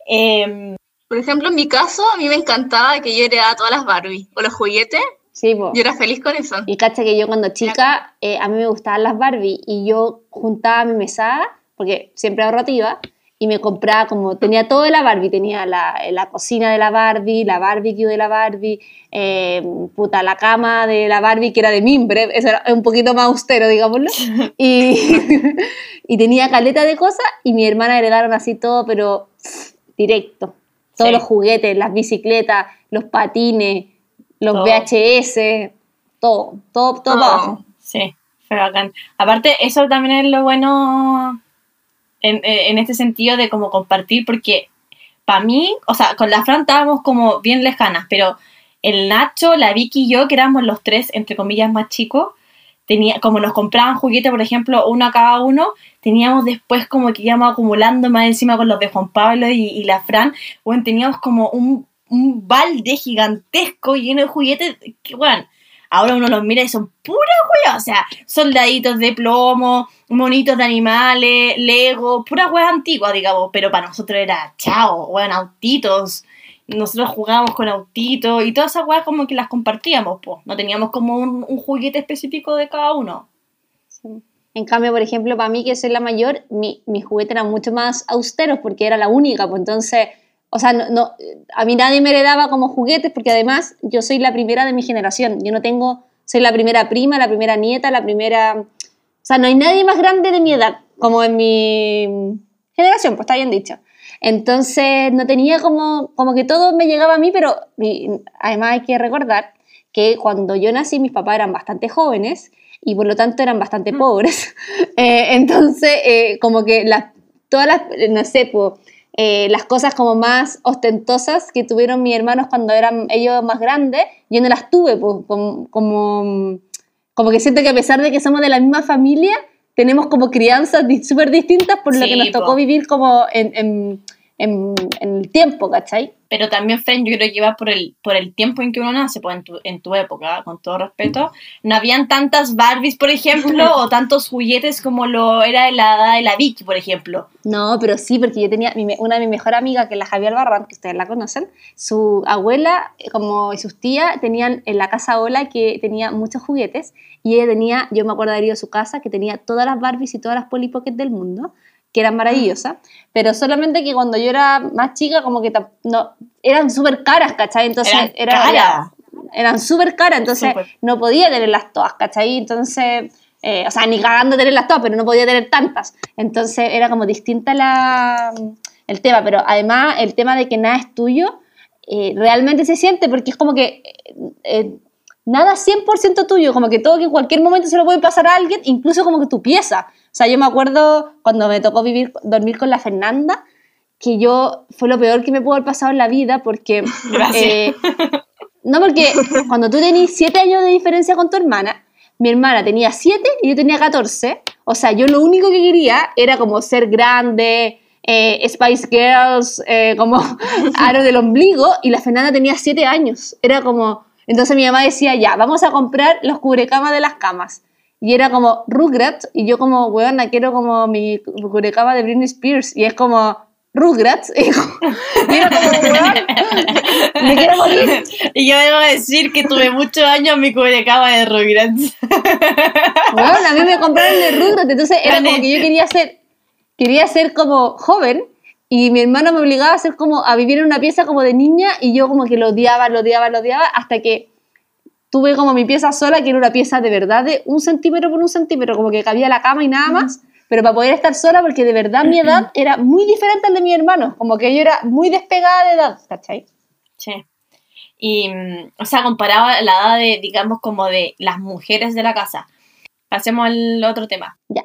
Em, Por ejemplo, en mi caso, a mí me encantaba que yo heredaba todas las Barbie o los juguetes. Sí, po. Yo era feliz con eso. Y cacha que yo cuando chica, eh, a mí me gustaban las Barbie y yo juntaba mi mesada, porque siempre ahorrativa, y me compraba como, tenía todo de la Barbie, tenía la, la cocina de la Barbie, la barbecue de la Barbie, eh, puta, la cama de la Barbie que era de mimbre, eso era un poquito más austero, digámoslo, y, y tenía caleta de cosas y mi hermana heredaron así todo, pero directo. Todos Sí. los juguetes, las bicicletas, los patines, los Todo. VHS, todo, todo, todo para abajo. Sí, fue bacán. Aparte, eso también es lo bueno en, en este sentido de como compartir, porque para mí, o sea, con la Fran estábamos como bien lejanas, pero el Nacho, la Vicky y yo, que éramos los tres, entre comillas, más chicos, tenía, como nos compraban juguetes, por ejemplo, uno a cada uno, teníamos después como que íbamos acumulando más encima con los de Juan Pablo y, y la Fran, bueno, teníamos como un, un balde gigantesco lleno de juguetes, que bueno, ahora uno los mira y son puras weas, o sea, soldaditos de plomo, monitos de animales, Lego, puras weas antiguas, digamos, pero para nosotros era chao, weón, autitos, nosotros jugábamos con autitos y todas esas weas como que las compartíamos, pues, no teníamos como un, juguete específico de cada uno. En cambio, por ejemplo, para mí, que soy la mayor, mi, mis juguetes eran mucho más austeros porque era la única, pues entonces, o sea, no, no- a mí nadie me heredaba como juguetes porque además yo soy la primera de mi generación, yo no tengo, soy la primera prima, la primera nieta, la primera, o sea, no hay nadie más grande de mi edad como en mi generación, pues está bien dicho. Entonces, no tenía como, como que todo me llegaba a mí, pero mi- además hay que recordar que cuando yo nací mis papás eran bastante jóvenes y por lo tanto eran bastante pobres. Eh, entonces, eh, como que las, todas las, no sé, po, eh, las cosas como más ostentosas que tuvieron mis hermanos cuando eran ellos más grandes, yo no las tuve, po, como, como, como que siento que a pesar de que somos de la misma familia, tenemos como crianzas súper distintas por lo Sí, que nos tocó po. vivir como en, en, en, en el tiempo, ¿cachai? Pero también, Fren, yo creo que va por el, por el tiempo en que uno nace, pues en tu, en tu época, con todo respeto, no habían tantas Barbies, por ejemplo, o tantos juguetes como lo era en la edad de la Vicky, por ejemplo. No, pero sí, porque yo tenía mi una de mis mejores amigas, que es la Javier Barran, que ustedes la conocen, su abuela eh, como y sus tías tenían en la casa Ola que tenía muchos juguetes y ella tenía, yo me acuerdo de ido a su casa, que tenía todas las Barbies y todas las Polly Pocket del mundo, que eran maravillosas, pero solamente que cuando yo era más chica como que no, eran súper caras, ¿cachai? Entonces Eran era, eran súper caras, entonces no podía tenerlas todas, ¿cachai? Entonces, eh, o sea, ni cagando tenerlas todas, pero no podía tener tantas. Entonces era como distinta la, el tema, pero además el tema de que nada es tuyo, eh, realmente se siente porque es como que eh, nada es 100% tuyo, como que todo que en cualquier momento se lo puede pasar a alguien, incluso como que tu pieza. O sea, yo me acuerdo cuando me tocó vivir, dormir con la Fernanda, que yo fue lo peor que me pudo haber pasado en la vida porque... Eh, no, porque cuando tú tenías 7 años de diferencia con tu hermana, mi hermana tenía 7 y yo tenía 14. O sea, yo lo único que quería era como ser grande, eh, Spice Girls, eh, como aro del ombligo, y la Fernanda tenía 7 años. Era como... Entonces mi mamá decía, ya, vamos a comprar los cubrecamas de las camas. Y era como Rugrats, y yo como, weona, quiero como mi cubrecama de Britney Spears. Y es como, Rugrats. Y, era como, weón, me quiero morir. Y yo debo decir que tuve muchos años mi cubrecama de Rugrats. Bueno, a mí me compraron el Rugrats, entonces era como que yo quería ser, quería ser como joven y mi hermano me obligaba a como, a vivir en una pieza como de niña y yo como que lo odiaba, lo odiaba, lo odiaba hasta que tuve como mi pieza sola, que era una pieza de verdad de un centímetro por un centímetro, como que cabía la cama y nada más, pero para poder estar sola porque de verdad mi edad era muy diferente al de mi hermano, como que yo era muy despegada de edad, ¿cachai? Sí. Y, mm, o sea, comparado a la edad de, digamos, como de las mujeres de la casa. Pasemos al otro tema. Ya.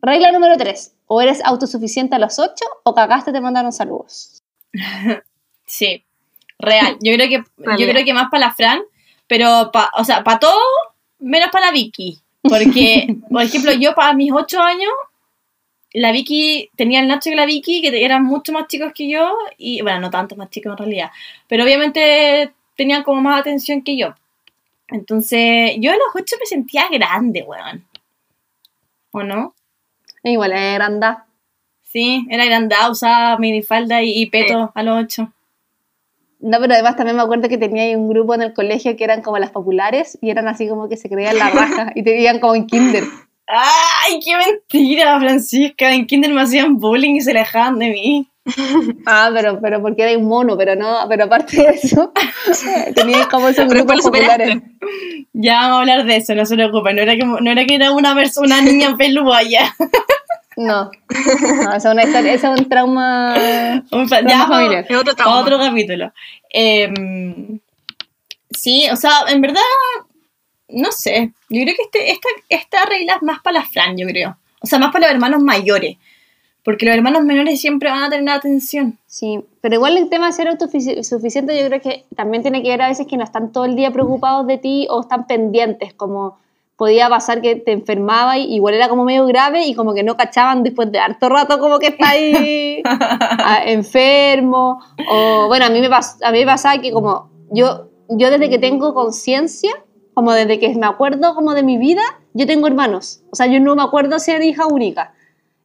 Regla número 3. O eres autosuficiente a los 8 o cagaste te mandaron saludos. Sí, real. Yo creo que, yo creo que más para la Fran, pero, pa, o sea, para todo, menos para la Vicky. Porque, por ejemplo, yo para mis ocho años, la Vicky, tenía el Nacho y la Vicky, que eran mucho más chicos que yo, y bueno, no tanto más chicos en realidad, pero obviamente tenían como más atención que yo. Entonces, yo a los ocho me sentía grande, weón. ¿O no? Igual es granda. Sí, era grandada, usaba minifalda y, y peto a los ocho. No, pero además también me acuerdo que tenía ahí un grupo en el colegio que eran como las populares y eran así como que se creían la raja y te veían como en kinder. ¡Ay, qué mentira, Francisca! En kinder me hacían bullying y se alejaban de mí. Ah, pero, pero porque era un mono, pero no, pero aparte de eso, tenía como esos grupos populares. Ya vamos a hablar de eso, no se preocupen. No era que, no era, que era una, persona, una niña pelúa ya. No, no, esa es una historia, esa es un trauma, Un fa- trauma ya, familiar. Es otro trauma. Otro capítulo. Em, sí, o sea, en verdad, no sé. Yo creo que este, esta, esta regla es más para la Fran, yo creo. O sea, más para los hermanos mayores. Porque los hermanos menores siempre van a tener atención. Sí, pero igual el tema de ser autosuficiente yo creo que también tiene que ver a veces que no están todo el día preocupados de ti o están pendientes, como podía pasar que te enfermaba y igual era como medio grave y como que no cachaban después de harto rato como que está ahí ah, enfermo o bueno, a mí me pas- a mí me pasaba que como yo yo desde que tengo conciencia, como desde que me acuerdo como de mi vida, yo tengo hermanos. O sea, yo no me acuerdo ser hija única.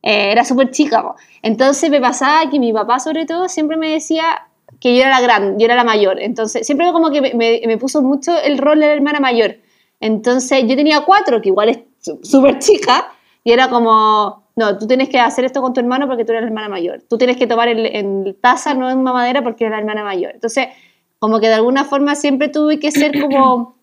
Eh, era súper chica. Entonces me pasaba que mi papá, sobre todo, siempre me decía que yo era la gran, yo era la mayor. Entonces, siempre como que me, me- puso mucho el rol de la hermana mayor. Entonces, yo tenía cuatro, que igual es súper chica, y era como, no, tú tienes que hacer esto con tu hermano porque tú eres la hermana mayor. Tú tienes que tomar el, en taza, no en mamadera, porque eres la hermana mayor. Entonces, como que de alguna forma siempre tuve que ser como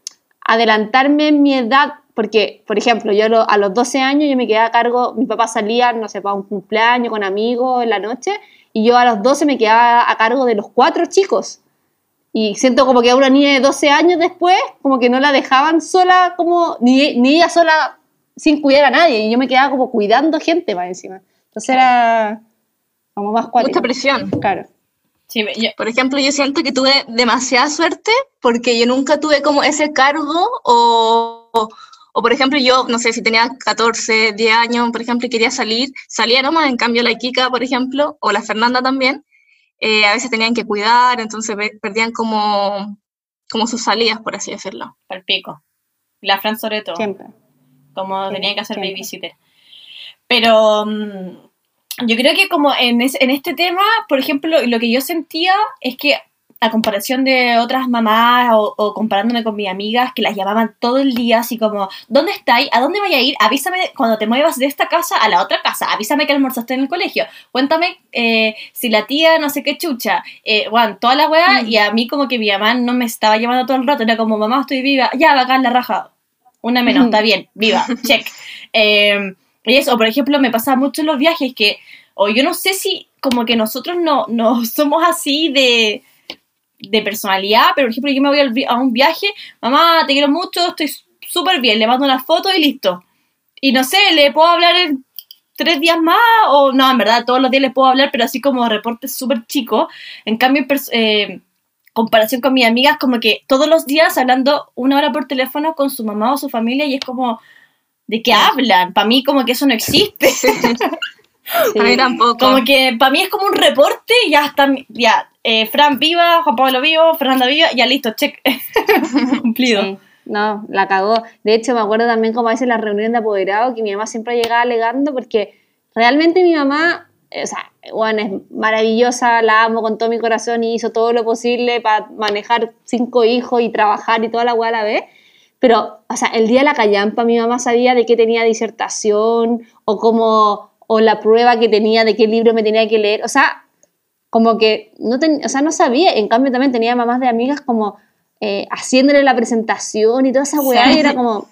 adelantarme en mi edad, porque, por ejemplo, yo lo- a los 12 años yo me quedaba a cargo, mi papá salía, no sé, para un cumpleaños con amigos en la noche, y yo a los 12 me quedaba a cargo de los cuatro chicos. Y siento como que a una niña de 12 años después, como que no la dejaban sola, como, ni, ni ella sola sin cuidar a nadie, y yo me quedaba como cuidando gente más encima. Entonces era como más cuático. Mucha presión. Claro. Sí, yo- Por ejemplo, yo siento que tuve demasiada suerte porque yo nunca tuve como ese cargo o, o, o, por ejemplo, yo, no sé, si tenía 14, 10 años, por ejemplo, y quería salir, salía nomás, en cambio la Kika, por ejemplo, o la Fernanda también, eh, a veces tenían que cuidar, entonces pe- perdían como, como sus salidas, por así decirlo. Pal pico. La Fran sobre todo. Siempre. como Sí, tenía que hacer siempre. babysitter. Pero mm, yo creo que como en, es- en este tema, por ejemplo, lo que yo sentía es que a comparación de otras mamás o, o comparándome con mis amigas que las llamaban todo el día, así como, ¿dónde estáis? ¿A dónde voy a ir? Avísame cuando te muevas de esta casa a la otra casa. Avísame que almorzaste en el colegio. Cuéntame eh, si la tía no sé qué chucha. Eh, bueno, toda la weá. Mm. Y a mí como que mi mamá no me estaba llamando todo el rato. Era como, mamá, estoy viva. Ya, bacán la raja. Una menos, está bien, viva, check. Eh, y eso, por ejemplo, me pasa mucho en los viajes que, o yo no sé si como que nosotros no, no somos así de, de personalidad, pero por ejemplo yo me voy a un viaje, mamá, te quiero mucho, estoy súper bien, le mando una foto y listo. Y no sé, le puedo hablar en tres días más, o no, en verdad, todos los días le puedo hablar, pero así como reportes súper chicos. En cambio, en eh, comparación con mis amigas, como que todos los días hablando una hora por teléfono con su mamá o su familia y es como, ¿de qué hablan? Para mí como que eso no existe. Sí. A mí tampoco. Como que para mí es como un reporte y ya está, ya, eh, Fran viva, Juan Pablo vivo, Fernanda viva, ya listo, check. Cumplido. No, la cagó. De hecho, me acuerdo también como a veces en la reunión de apoderados que mi mamá siempre llegaba alegando porque realmente mi mamá, eh, o sea, bueno, es maravillosa, la amo con todo mi corazón y hizo todo lo posible para manejar cinco hijos y trabajar y toda la weá a la vez. Pero, o sea, el día de la callampa mi mamá sabía de qué tenía disertación o cómo, o la prueba que tenía, de qué libro me tenía que leer. O sea, como que no, ten- o sea, no sabía. En cambio, también tenía mamás de amigas como eh, haciéndole la presentación y toda esa weá, Sí. y era como,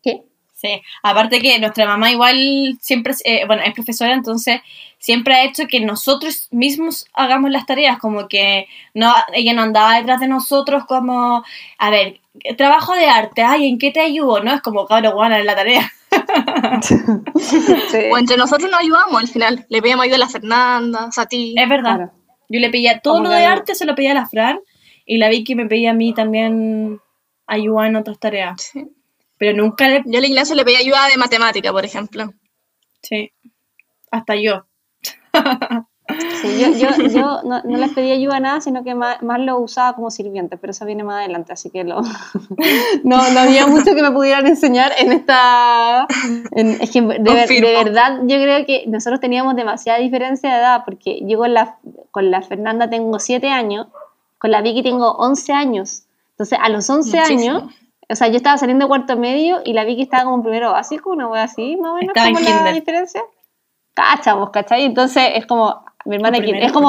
¿qué? Sí, aparte que nuestra mamá igual siempre, eh, bueno, es profesora, entonces siempre ha hecho que nosotros mismos hagamos las tareas, como que no, ella no andaba detrás de nosotros como, a ver, trabajo de arte, ay, ¿en qué te ayudo? No, es como, cabrón, bueno, en la tarea. O entre nosotros nos ayudamos al final. Le pedíamos ayuda a la Fernanda, o sea, a ti. Es verdad. Claro. Yo le pedía todo Como lo de arte, se lo pedía a la Fran, y la Vicky me pedía a mí también ayuda en otras tareas. Sí. Pero nunca le... Yo al Ignacio le pedí ayuda de matemática, por ejemplo. Sí. hasta yo. Sí, yo, yo, yo no, no, les pedí ayuda a nada, sino que más, más, lo usaba como sirviente, pero eso viene más adelante, así que lo, no, no había mucho que me pudieran enseñar en esta... En, es que de, de, verdad yo creo que nosotros teníamos demasiada diferencia de edad, porque yo con la, con la Fernanda tengo 7 años, con la Vicky tengo 11 años, entonces a los 11 Muchísimo. años... O sea, yo estaba saliendo de cuarto medio y la Vicky estaba como en primero básico, una wea así, más o menos, como la diferencia. Cacha, vos, ¿cachai? Entonces es como, mi hermana es como...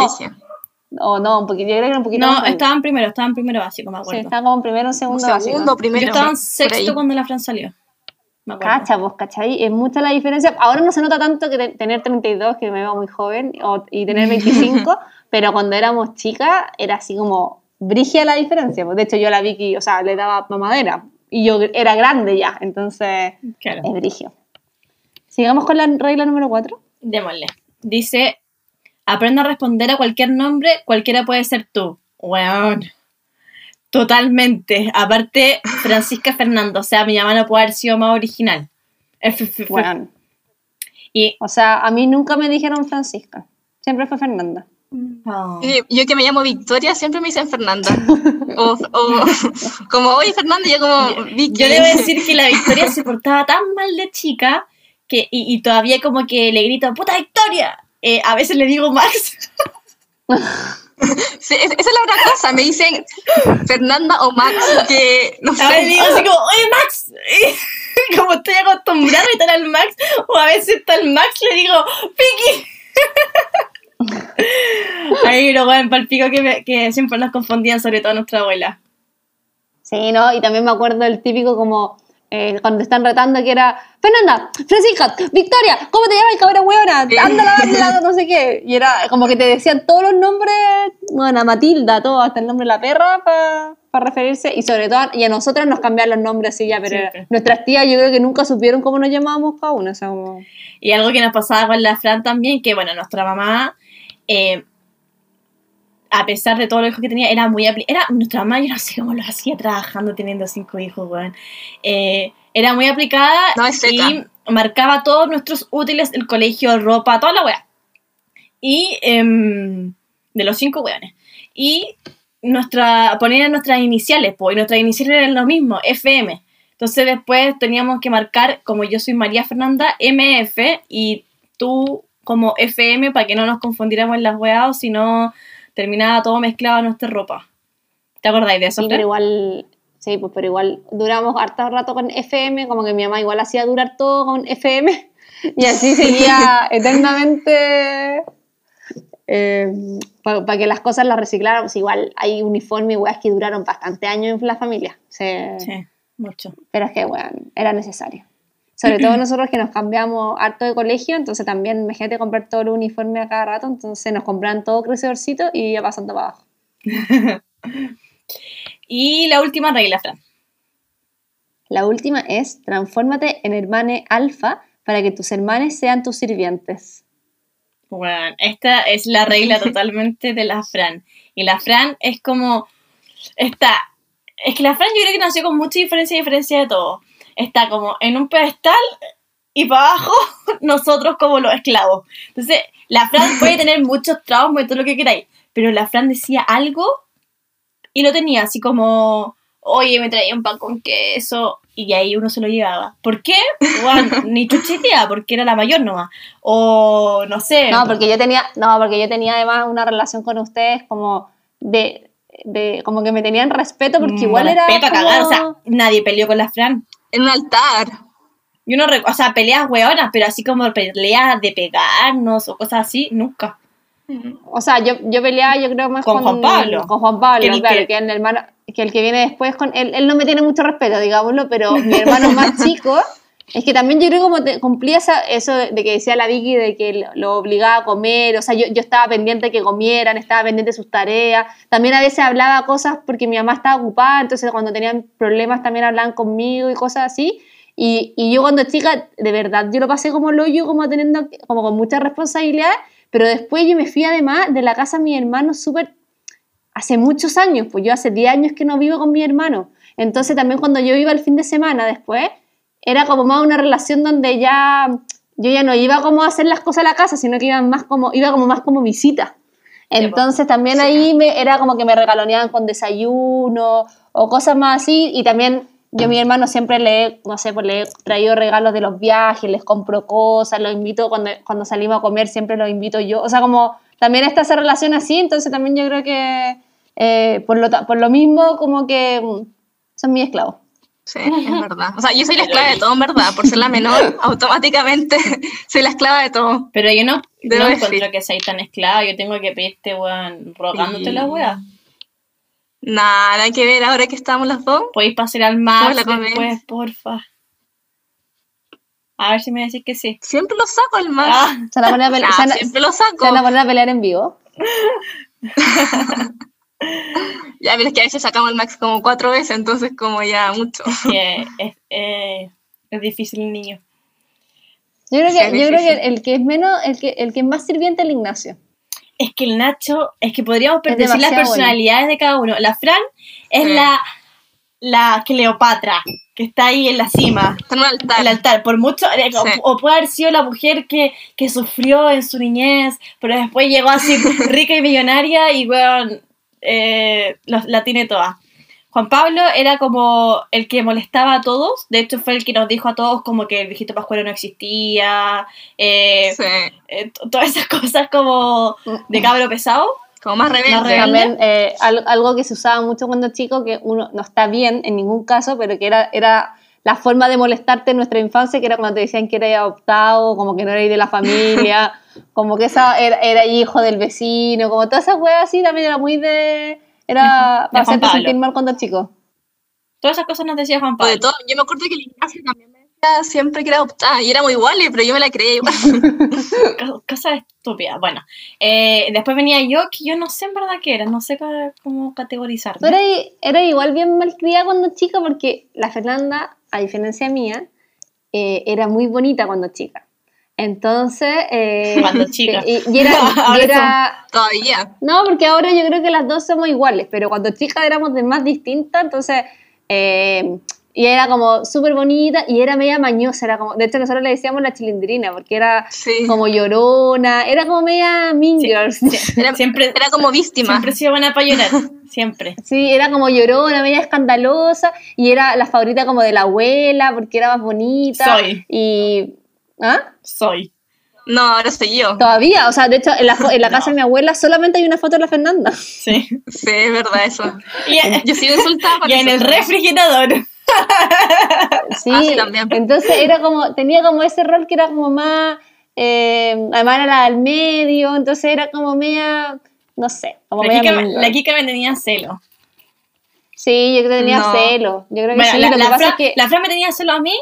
O no, un poquito, yo creo que un poquito No, más estaban primero, estaban primero básico, me acuerdo. Sí, estaban como en primero, segundo, un segundo básico. primero. Yo estaba en sexto cuando la Fran salió. Cacha, vos, ¿cachai? Es mucha la diferencia. Ahora no se nota tanto que tener 32, que me veo muy joven, o, y tener 25, pero cuando éramos chicas era así como brigia la diferencia. De hecho, yo a la Vicky, o sea, le daba mamadera, y yo era grande ya, entonces claro. es brigio. Sigamos con la regla número 4. Démosle. Dice, aprenda a responder a cualquier nombre, cualquiera puede ser tú. Weón. Totalmente. Aparte, Francisca Fernando, o sea, mi mamá no puede haber sido más original. Weón. Y, o sea, a mí nunca me dijeron Francisca. Siempre fue Fernanda. Oh. Yo que me llamo Victoria, siempre me dicen Fernanda. o, o, como, oye Fernanda, yo como Vicky. Yo debo decir que la Victoria se portaba tan mal de chica que, y, y todavía como que le grito, puta Victoria. Eh, a veces le digo Max. Sí, esa es la otra cosa, me dicen Fernanda o Max, que no sé. A veces digo así como, oye Max, como estoy acostumbrada a gritar al Max, o a veces está el Max, le digo, Piki. Ahí lo bueno, palpico que, me, que siempre nos confundían, sobre todo nuestra abuela. Sí, ¿no? Y también me acuerdo el típico como eh, cuando están retando que era Fernanda, Francisca, Victoria, ¿cómo te llamas, cabrón huevona? Ándala, ándala, no sé qué. Y era como que te decían todos los nombres, bueno, Matilda, todo, hasta el nombre de la perra para pa referirse. Y sobre todo, y a nosotras nos cambian los nombres así ya, pero nuestras tías yo creo que nunca supieron cómo nos llamábamos cada una. O sea, como... Y algo que nos pasaba con la Fran también, que bueno, nuestra mamá... Eh, a pesar de todo lo hijos que tenía, era muy era nuestra mamá, yo no sé cómo lo hacía trabajando teniendo cinco hijos, weón. Eh, era muy aplicada no, es y marcaba todos nuestros útiles, el colegio, ropa, toda la weá. Y eh, de los cinco weones. Y nuestra, ponían nuestras iniciales, pues, y nuestras iniciales eran lo mismo, FM. Entonces después teníamos que marcar, como yo soy María Fernanda, MF, y tú como FM, para que no nos confundiéramos en las weas, sino terminaba todo mezclado en nuestra ropa. ¿Te acordáis de eso? Sí, pero igual, sí, pues pero igual duramos harto rato con FM, como que mi mamá igual hacía durar todo con FM, y así seguía eternamente eh, para pa que las cosas las recicláramos. Igual hay uniformes y weas que duraron bastante años en la familia. Sí, sí mucho. Pero es que, bueno, era necesario. Sobre todo nosotros que nos cambiamos harto de colegio, entonces también imagínate comprar todo el uniforme a cada rato, entonces nos compran todo crecedorcito y ya pasando para abajo. y la última regla, Fran. La última es, transfórmate en hermane alfa para que tus hermanes sean tus sirvientes. Bueno, esta es la regla totalmente de la Fran. Y la Fran es como, está, es que la Fran yo creo que nació con mucha diferencia y diferencia de todo está como en un pedestal y para abajo nosotros como los esclavos. Entonces, la Fran puede tener muchos traumas y todo lo que queráis, pero la Fran decía algo y lo tenía así como, oye, me traía un pan con queso y ahí uno se lo llevaba. ¿Por qué? Bueno, ni chuchetea, porque era la mayor nomás. O no sé. No, porque yo tenía, no, porque yo tenía además una relación con ustedes como de, de como que me tenían respeto porque igual respeto era a cagar, o sea, nadie peleó con la Fran en un altar. Yo no o sea, peleas hueonas, pero así como peleas de pegarnos o cosas así, nunca. O sea, yo, yo peleaba, yo creo más con, con Juan Pablo. Con Juan Pablo, que claro, que, que, el hermano, que el que viene después con él, él no me tiene mucho respeto, digámoslo, pero mi hermano más chico, es que también yo creo que como te, cumplía esa, eso de que decía la Vicky de que lo, obligaba a comer, o sea, yo, yo estaba pendiente de que comieran, estaba pendiente de sus tareas, también a veces hablaba cosas porque mi mamá estaba ocupada, entonces cuando tenían problemas también hablaban conmigo y cosas así, y, y yo cuando chica, de verdad, yo lo pasé como lo yo, como teniendo, como con mucha responsabilidad, pero después yo me fui además de la casa de mi hermano súper, hace muchos años, pues yo hace 10 años que no vivo con mi hermano, entonces también cuando yo iba el fin de semana después, era como más una relación donde ya, yo ya no iba como a hacer las cosas a la casa, sino que iba más como, iba como más como visita. Entonces también ahí me, era como que me regaloneaban con desayuno o cosas más así y también yo a mi hermano siempre le, no sé, pues le he traído regalos de los viajes, les compro cosas, los invito cuando, cuando salimos a comer, siempre los invito yo. O sea, como también está esa relación así, entonces también yo creo que eh, por, lo, por lo mismo como que mm, son mis esclavos. Sí, es verdad. O sea, yo soy la esclava de todo, en verdad. Por ser la menor, automáticamente soy la esclava de todo. Pero yo no, no encuentro que seas tan esclava. Yo tengo que pedirte, weón, rogándote la weá. Nada, hay que ver ahora que estamos las dos. Podéis pasar al mar después, porfa. A ver si me decís que sí. Siempre lo saco al mar. Ah. Se van a poner a pelear. Ah, siempre lo saco. Se van a poner a pelear en vivo. Ya, pero es que a veces sacamos el max como cuatro veces, entonces como ya mucho. es, es, difícil el niño. Yo creo que, yo creo que el que es menos, el que, el que es más sirviente es el Ignacio. Es que el Nacho, es que podríamos decir las personalidades de cada uno. La Fran es la, la Cleopatra, que está ahí en la cima. en el altar. El altar, por mucho, eh, o, puede haber sido la mujer que, que, sufrió en su niñez, pero después llegó así rica y millonaria y, weón, eh, la tiene toda. Juan Pablo era como el que molestaba a todos, de hecho fue el que nos dijo a todos como que el viejito pascuero no existía, eh, eh, todas esas cosas como de cabro pesado. Como más rebelde. También eh, algo que se usaba mucho cuando chico, que uno no está bien en ningún caso, pero que era, era la forma de molestarte en nuestra infancia, que era cuando te decían que eras adoptado, como que no eras de la familia, como que esa era, hijo del vecino, como todas esas weas así, también era muy de era para hacerte sentir mal cuando chico. Todas esas cosas nos decía Juan Pablo. De todo, yo me acuerdo que el Ignacio también me decía siempre que era adoptada y era muy igual, pero yo me la creía igual. Cosa estúpida. Bueno, eh, después venía yo, que yo no sé en verdad qué era, no sé cómo categorizar. Pero era, era igual bien malcriada cuando chica porque la Fernanda, a diferencia mía, eh, era muy bonita cuando chica. Entonces, eh, cuando chica. Y, era, todavía. No, porque ahora yo creo que las dos somos iguales, pero cuando chicas éramos de más distintas, entonces eh, y era como súper bonita y era media mañosa, era como, de hecho nosotros le decíamos la chilindrina porque era como llorona, era como media mean girls. Era, siempre, era como víctima. Siempre se iban a para llorar, siempre. Sí, era como llorona, media escandalosa y era la favorita como de la abuela porque era más bonita. Soy. Y ¿Ah? Soy. No, ahora soy yo. Todavía, o sea, de hecho, en la, en la casa de mi abuela solamente hay una foto de la Fernanda. Sí. Sí, es verdad eso. yo sigo insultada. Y en el refrigerador. Sí, ah, también. entonces era como, tenía como ese rol que era como más, eh, además era al medio, entonces era como media, no sé, como la Kika, la Kika me tenía celo. Sí, yo creo que tenía celo. Yo creo que sí. La, lo que pasa es que... la Fran me tenía celo a mí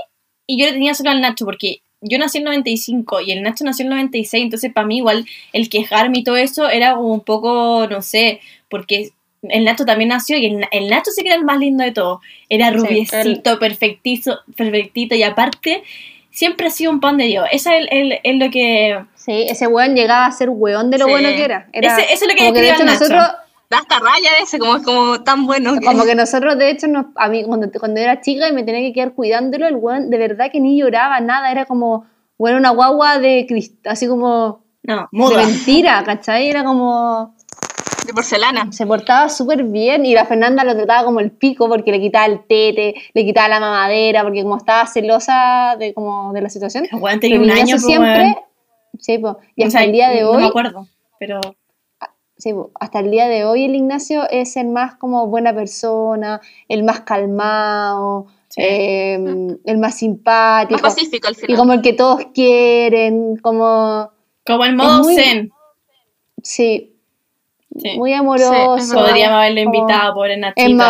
y yo le tenía celo al Nacho porque yo nací en el 95 y el Nacho nació en el 96, entonces para mí igual el quejarme y todo eso era como un poco, no sé, porque el Nacho también nació y el, Nacho sí que era el más lindo de todo. Era rubiecito, perfectito, perfectito y aparte siempre ha sido un pan de Dios. Eso es, lo que... Sí, ese weón llegaba a ser weón de lo bueno que era. era eso es lo que, que nosotros da hasta raya ese, como es como tan bueno. Como que nosotros, de hecho, nos, a mí cuando, cuando era chica y me tenía que quedar cuidándolo, el weón de verdad que ni lloraba, nada, era como, bueno, una guagua de cristal, así como... No, De mentira, ¿cachai? Era como... De porcelana. Se portaba súper bien y la Fernanda lo trataba como el pico porque le quitaba el tete, le quitaba la mamadera, porque como estaba celosa de, como de la situación. tenía un año pues, siempre. Sí, pues, y hasta el día de hoy. No me acuerdo, pero sí, hasta el día de hoy el Ignacio es el más como buena persona, el más calmado, em, el más simpático. pacífico al final. Y como el que todos quieren, como... Como el modo zen. Sí. Muy amoroso. Podríamos haberlo invitado por el Nachito.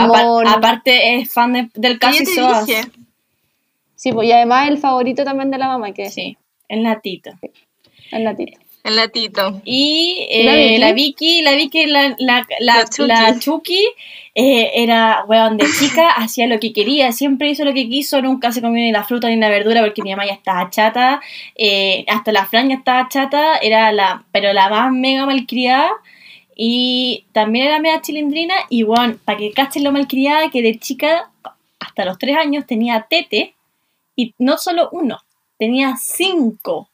aparte es fan del Casi Soas. Sí, pues, y además el favorito también de la mamá, que Sí, el Natito. El Natito. El latito. Y eh, ¿La, Vicky? la Vicky, la la, la, Chucky, eh, era, weón, de chica, hacía lo que quería, siempre hizo lo que quiso, nunca se comió ni la fruta ni la verdura porque mi mamá ya estaba chata, eh, hasta la Fran ya estaba chata, era la, pero la más mega malcriada. Y también era media chilindrina y, weón, para que cachen lo malcriada, que de chica, hasta los tres años, tenía tete, y no solo uno, tenía cinco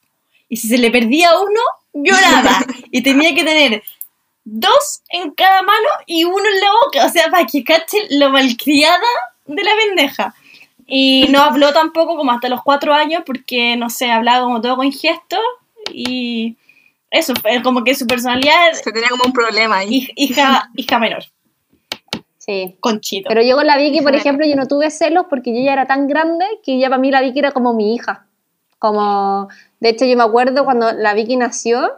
y si se le perdía uno, lloraba. y tenía que tener dos en cada mano y uno en la boca. O sea, para que cachen lo malcriada de la pendeja. Y no habló tampoco como hasta los cuatro años porque, no sé, hablaba como todo con gestos y eso, fue como que su personalidad... Se tenía como un problema ahí. hij- Hija, hija menor, Sí. conchito. Pero yo con la Vicky, por ejemplo, yo no tuve celos porque yo ya era tan grande que ya para mí la Vicky era como mi hija. Como, de hecho, yo me acuerdo cuando la Vicky nació,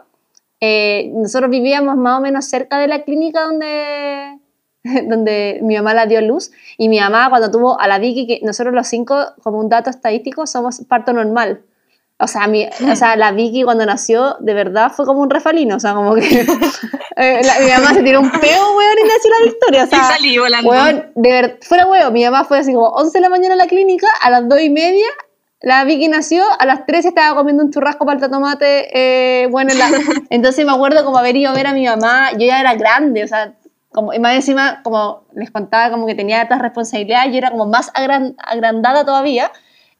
eh, nosotros vivíamos más o menos cerca de la clínica donde, donde mi mamá la dio luz. Y mi mamá, cuando tuvo a la Vicky, que nosotros los cinco, como un dato estadístico, somos parto normal. O sea, mi, o sea, la Vicky cuando nació, de verdad, fue como un refalino. O sea, como que eh, la- mi mamá se tiró un peo, weón, y nació la victoria. O y sea, salí volando. Weón, de ver, fuera huevo, mi mamá fue así como 11 de la mañana a la clínica, a las 2 y media, la Vicky nació, a las 3 estaba comiendo un churrasco para el tomate, eh, bueno, en la- entonces me acuerdo como haber ido a ver a mi mamá, yo ya era grande, o sea, como, y más encima, como les contaba, como que tenía otras responsabilidades, yo era como más agran- agrandada todavía,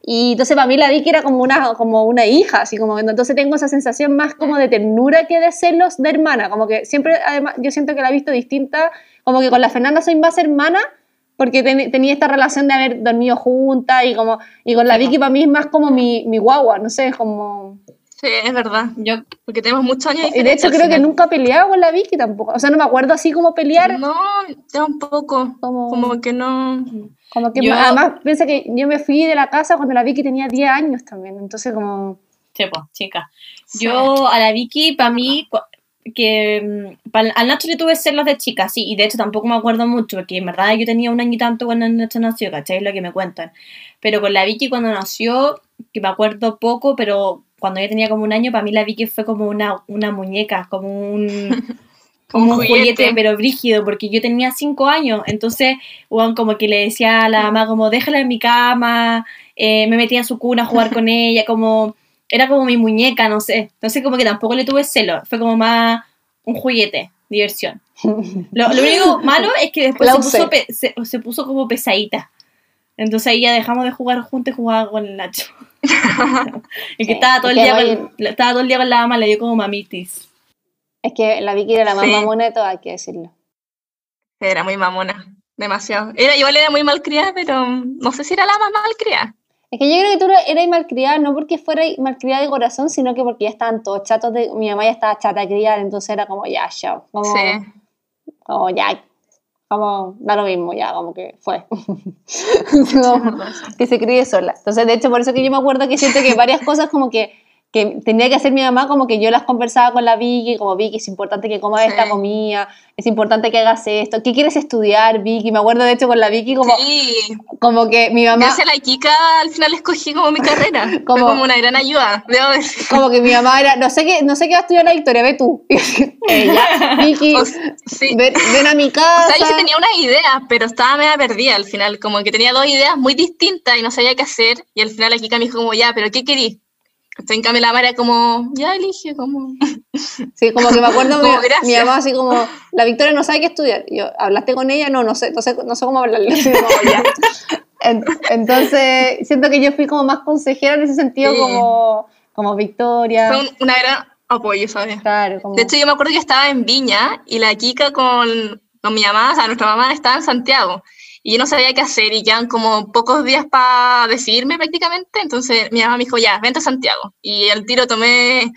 y entonces para mí la Vicky era como una, como una hija, así como que entonces tengo esa sensación más como de ternura que de celos de hermana, como que siempre, además, yo siento que la he visto distinta, como que con la Fernanda soy más hermana, porque ten- tenía esta relación de haber dormido juntas y como y con la Vicky para mí es más como mi, mi guagua, no sé, es como... Sí, es verdad. Yo, Porque tenemos muchos años Y de hecho creo que nunca he peleado con la Vicky tampoco, o sea, no me acuerdo así como pelear, No, ya un poco. Como- Como que no. Como que Yo- además piensa que yo me fui de la casa cuando la Vicky tenía 10 años también, entonces como... sí, pues, chica. Yo a la Vicky, para mí, que mm, al Nacho le tuve celos de chica, sí, y de hecho tampoco me acuerdo mucho, porque en verdad yo tenía un año y tanto cuando el Nacho nació, ¿cachai? Es lo que me cuentan. Pero con la Vicky cuando nació, que me acuerdo poco, pero cuando ella tenía como un año, para mí la Vicky fue como una, una muñeca, como un... Como un juguete, juguete. pero brígido, porque yo tenía cinco años, entonces, weón, como que le decía a la mamá, como, déjala en mi cama, eh, me metía en su cuna a jugar con ella, como, era como mi muñeca, no sé. Entonces como que tampoco le tuve celo, fue como más un juguete, diversión. Lo, lo único malo es que después se puso, pe- se, se puso como pesadita. Entonces ahí ya dejamos de jugar juntos y jugaba con el Nacho. y que estaba todo, el día con, estaba todo el día con la mamá, le dio como mamitis. Es que la Vicky era la más Sí. mamona de todas, hay que decirlo. Era muy mamona. Demasiado. Era, igual era muy malcriada, pero no sé si era la más malcriada. Es que yo creo que tú eras malcriada no porque fuera malcriada de corazón, sino que porque ya estaban todos chatos de... Mi mamá ya estaba chata criar, entonces era como ya, chao. Como, Sí. como ya, como da lo mismo, ya, como que fue. Como que se críe sola. Entonces, de hecho, por eso que yo me acuerdo que siento que varias cosas como que, que tenía que hacer mi mamá, como que yo las conversaba con la Vicky, como Vicky, es importante que comas Sí. esta comida, es importante que hagas esto, ¿qué quieres estudiar, Vicky? Me acuerdo, de hecho, con la Vicky, como, Sí. como que mi mamá... Gracias a la Kika al final escogí como mi carrera. Como- Fue como una gran ayuda, debo decir. como que mi mamá era, no sé qué, no sé qué va a estudiar la Victoria, ve tú. Ya, Vicky, O sí. ven, ven a mi O casa. sea, yo sí tenía unas ideas, pero estaba media perdida al final, como que tenía dos ideas muy distintas y no sabía qué hacer, y al final la Kika me dijo como, ya, pero ¿qué querís? En cambio la Mara como, ya elige, como... Sí, como que me acuerdo mi, Como, gracias. mi mamá así como, la Victoria no sabe qué estudiar. Y yo, ¿hablaste con ella? No, no sé, no sé, no sé cómo hablarle. Así como, ya. En- Entonces, siento que yo fui como más consejera en ese sentido, Sí. como, como Victoria. Fue un- una gran apoyo, ¿sabes? Claro, como... De hecho, yo me acuerdo que estaba en Viña y la Kika con, con mi mamá, o sea, nuestra mamá estaba en Santiago. Y yo no sabía qué hacer y quedan como pocos días para decidirme prácticamente. Entonces mi mamá me dijo, ya, vente a Santiago. Y al tiro tomé,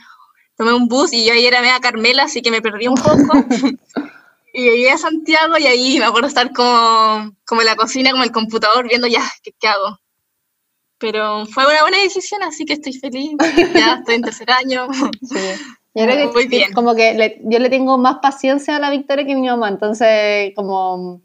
tomé un bus y yo ahí era media Carmela, así que me perdí un poco. y llegué a Santiago y ahí me acuerdo estar como, como en la cocina, como en el computador, viendo ya, ¿qué, qué hago? Pero fue una buena decisión, así que estoy feliz. Ya estoy en tercer año. Sí. Yo creo que Muy bien. como que le- yo le tengo más paciencia a la Victoria que mi mamá, entonces como,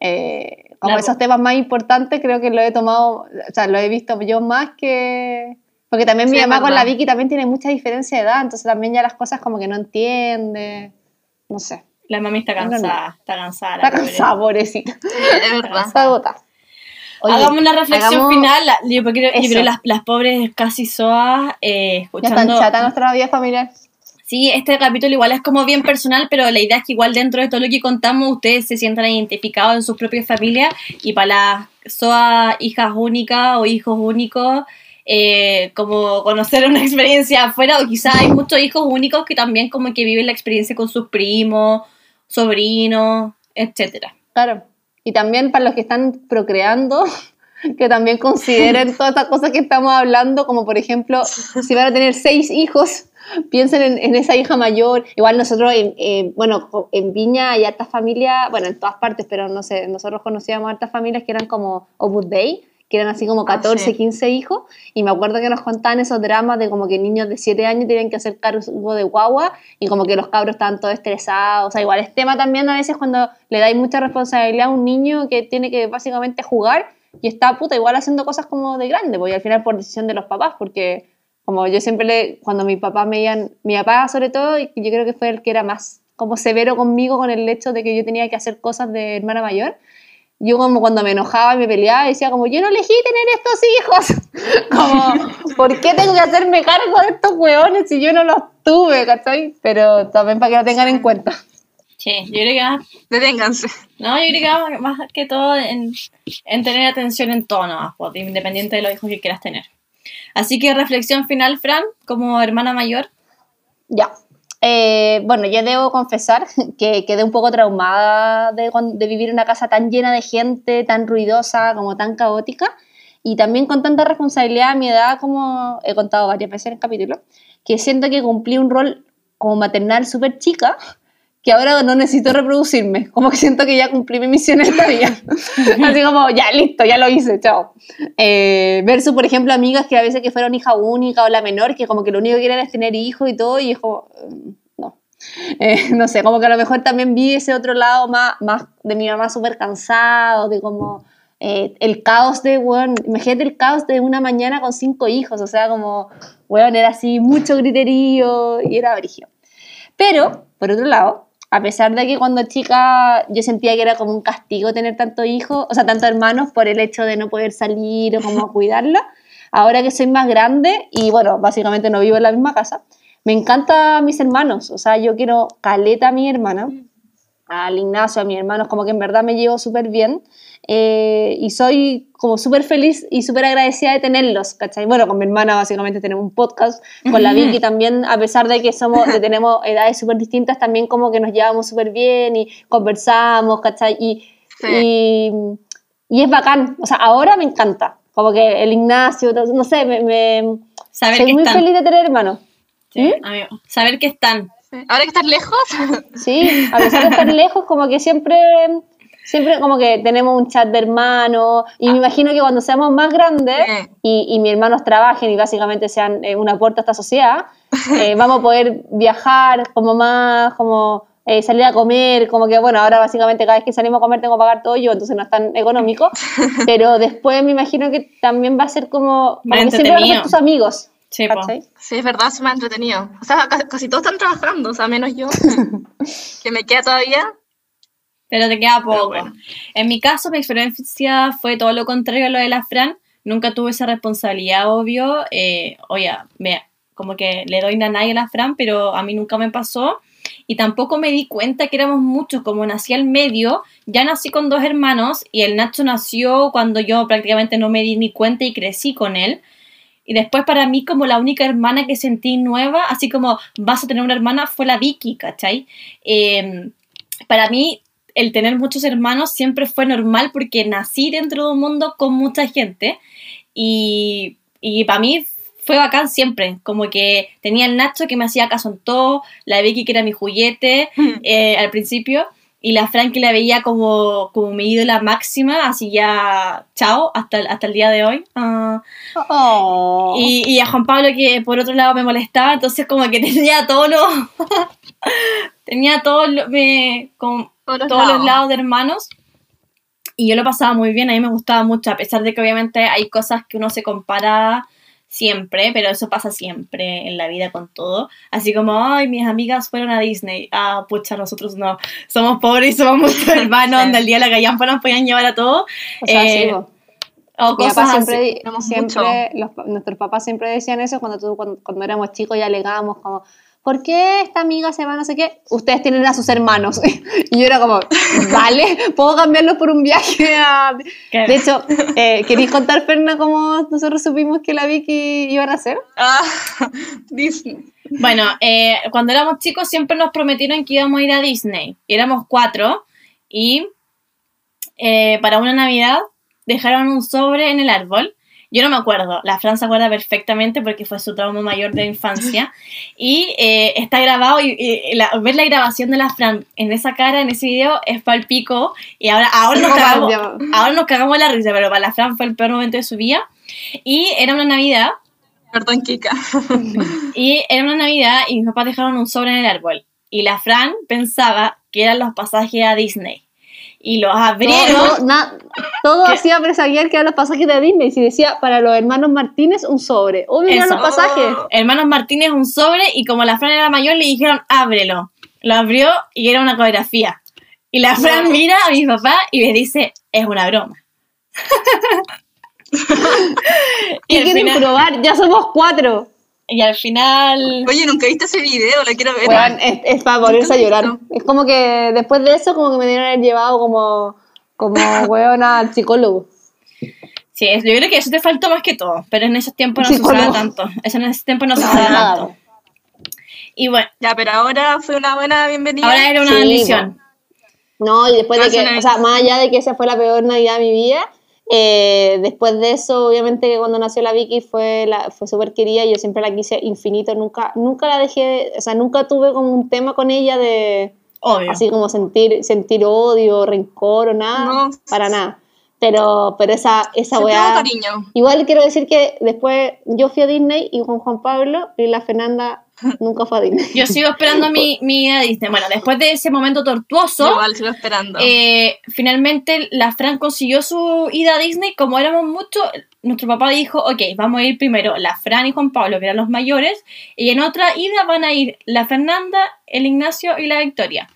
eh, como esos temas más importantes creo que lo he tomado, o sea, lo he visto yo más que... Porque también mi Sí, mamá con la. Vicky también tiene mucha diferencia de edad, entonces también ya las cosas como que no entiende, no sé, La mami está no, cansada, está cansada. está cansada, pobrecita, es verdad. está agotada. Oye, Hagamos una reflexión hagamos- final. Yo creo, yo creo las, las pobres casi soas eh, Ya escuchando. están chata nuestra vida familiar. Sí, este capítulo igual es como bien personal, pero la idea es que igual dentro de todo lo que contamos ustedes se sientan identificados en sus propias familias y para las SOA hijas únicas o hijos únicos, eh, como conocer una experiencia afuera, o quizás hay muchos hijos únicos que también como que viven la experiencia con sus primos, sobrinos, etcétera. Claro. Y también para los que están procreando, que también consideren todas estas cosas que estamos hablando, como por ejemplo, si van a tener seis hijos, piensen en, esa hija mayor. Igual nosotros, bueno, en Viña hay hartas familias, bueno, en todas partes, pero no sé, nosotros conocíamos hartas familias que eran como Opus Dei, que eran así como 14, ah, 15 hijos, y me acuerdo que nos contaban esos dramas de como que niños de 7 años tenían que hacer cargo de guagua, y como que los cabros estaban todos estresados, o sea, igual es tema también a veces cuando le dais mucha responsabilidad a un niño que tiene que básicamente jugar, y está puta igual haciendo cosas como de grande, porque al final por decisión de los papás, porque como yo siempre le, cuando mi papá me iban, mi papá sobre todo, yo creo que fue el que era más como severo conmigo con el hecho de que yo tenía que hacer cosas de hermana mayor, yo como cuando me enojaba y me peleaba decía como yo no elegí tener estos hijos como ¿por qué tengo que hacerme cargo de estos hueones si yo no los tuve ¿cachai? pero también para que lo tengan en cuenta. Sí yo creo que más deténganse. No yo creo que más, que todo en, en, tener atención en todo no pues, independiente de los hijos que quieras tener así que reflexión final Fran como hermana mayor. Ya. Eh, bueno, yo debo confesar que quedé un poco traumada de, vivir en una casa tan llena de gente, tan ruidosa, como tan caótica, y también con tanta responsabilidad a mi edad, como he contado varias veces en el capítulo, que siento que cumplí un rol como maternal súper chica, que ahora no necesito reproducirme, como que siento que ya cumplí mi misión esta vida. Así como, ya, listo, ya lo hice, chao. Eh, versus, por ejemplo, amigas que a veces que fueron hija única o la menor, que como que lo único que quieren es tener hijos y todo, y es como, mm, no. Eh, no sé, como que a lo mejor también vi ese otro lado más, más de mi mamá súper cansado, de como eh, el caos de, bueno, imagínate el caos de una mañana con cinco hijos, o sea, como, bueno, era así mucho griterío y era brígido. Pero, por otro lado, a pesar de que cuando chica yo sentía que era como un castigo tener tantos hijos, o sea, tantos hermanos por el hecho de no poder salir o como cuidarla, ahora que soy más grande y bueno, básicamente no vivo en la misma casa, me encantan mis hermanos, o sea, yo quiero caleta a mi hermana, al Ignacio, a mis hermanos, como que en verdad me llevo súper bien eh, y soy como súper feliz y súper agradecida de tenerlos, ¿cachai? Bueno, con mi hermana básicamente tenemos un podcast, con la Vicky también, a pesar de que somos, de tenemos edades súper distintas, también como que nos llevamos súper bien y conversamos, ¿cachai? Y, y, y, es bacán, o sea, ahora me encanta, como que el Ignacio, no sé, me, me soy muy feliz de tener hermanos. Sí, ¿Mm? saber que están. Ahora que estás lejos. Sí, a pesar de estar lejos, como que siempre siempre como que tenemos un chat de hermanos y me ah. imagino que cuando seamos más grandes y, y mis hermanos trabajen y básicamente sean eh, un aporte a esta sociedad, eh, vamos a poder viajar como más, como eh, salir a comer, como que bueno, ahora básicamente cada vez que salimos a comer tengo que pagar todo yo, entonces no es tan económico, pero después me imagino que también va a ser como, como que siempre van a ser tus amigos. Sí, sí, es verdad, es más entretenido. O sea, casi, todos están trabajando, o sea, menos yo, que me queda todavía pero te queda poco. En mi caso, mi experiencia fue todo lo contrario a lo de la Fran. Nunca tuve esa responsabilidad, obvio. Eh, oye, me, como que le doy a nadie a la Fran, pero a mí nunca me pasó. Y tampoco me di cuenta que éramos muchos, como nací al medio, ya nací con dos hermanos y el Nacho nació cuando yo prácticamente no me di ni cuenta y crecí con él. Y después para mí como la única hermana que sentí nueva, así como vas a tener una hermana, fue la Vicky, ¿cachai? Eh, para mí el tener muchos hermanos siempre fue normal porque nací dentro de un mundo con mucha gente y, y para mí fue bacán siempre, como que tenía el Nacho que me hacía caso en todo, la Vicky que era mi juguete eh, al principio y la Fran que la veía como, como mi ídola máxima, así ya chao hasta, hasta el día de hoy. Ah. Oh. Y, y, a Juan Pablo que por otro lado me molestaba, entonces como que tenía todo lo... tenía todo lo... Me, como, todos, los, lados. de hermanos. Y yo lo pasaba muy bien, a mí me gustaba mucho, a pesar de que obviamente hay cosas que uno se compara siempre, pero eso pasa siempre en la vida con todo. Así como, ay, mis amigas fueron a Disney. Ah, pucha, nosotros no. Somos pobres y somos muchos hermanos, donde el día de la gallampa nos podían llevar a todo. O sea, eh, o cosas siempre, siempre nuestros papás siempre decían eso cuando, tú, cuando, éramos chicos y alegábamos como ¿por qué esta amiga se va no sé qué? Ustedes tienen a sus hermanos. y yo era como, vale, ¿puedo cambiarlos por un viaje? a-?" De hecho, eh, ¿queréis contar, Ferna, cómo nosotros supimos que la Vicky iba a hacer? Ah, Disney. Bueno, eh, cuando éramos chicos siempre nos prometieron que íbamos a ir a Disney. Éramos cuatro y eh, para una Navidad dejaron un sobre en el árbol. Yo no me acuerdo, la Fran se acuerda perfectamente porque fue su trauma mayor de infancia. Y eh, está grabado y, y la- ver la grabación de la Fran en esa cara, en ese video, es palpico. Y ahora, ahora, nos cagamos, ahora nos cagamos la risa, pero para la Fran fue el peor momento de su vida. Y era una Navidad Perdón, Kika. y era una Navidad y mis papás dejaron un sobre en el árbol. Y la Fran pensaba que eran los pasajes a Disney. Y los abrieron. Todo, na- todo hacía presagiar que eran los pasajes de Disney. Si decía para los hermanos Martínez un sobre. Eran Eso. los pasajes. Hermanos Martínez un sobre y como la Fran era mayor le dijeron ábrelo. Lo abrió y era una coreografía. Y la Fran mira a mi papá y le dice, es una broma. y, ¿Qué al quieren final, probar? Ya somos cuatro. Y al final Oye, nunca viste ese video, lo quiero ver. Es, es para ponerse a llorar. Es como que después de eso, como que me debieron haber llevado como, como weón al psicólogo. Sí, es- yo creo que eso te faltó más que todo, pero en esos tiempos no se usaba tanto. Eso en ese tiempo no se usaba tanto. Y bueno, Ya, pero ahora fue una buena bienvenida. ahora era una Sí, bendición. No, y después de que, o sea, más allá de que esa fue la peor Navidad de mi vida, eh, después de eso, obviamente que cuando nació la Vicky fue, la, fue súper querida, yo siempre la quise infinito, nunca, nunca la dejé, o sea, nunca tuve como un tema con ella de, Obvio. así como sentir, sentir odio, rencor o nada, No. para nada. Pero, pero esa, esa weá... Igual quiero decir que después yo fui a Disney y con Juan Pablo y la Fernanda nunca fue a Disney. Yo sigo esperando mi, mi ida a Disney. Bueno, después de ese momento tortuoso, Igual sigo esperando. eh, finalmente la Fran consiguió su ida a Disney. Como éramos muchos, nuestro papá dijo, ok, vamos a ir primero la Fran y Juan Pablo, que eran los mayores, y en otra ida van a ir la Fernanda, el Ignacio y la Victoria.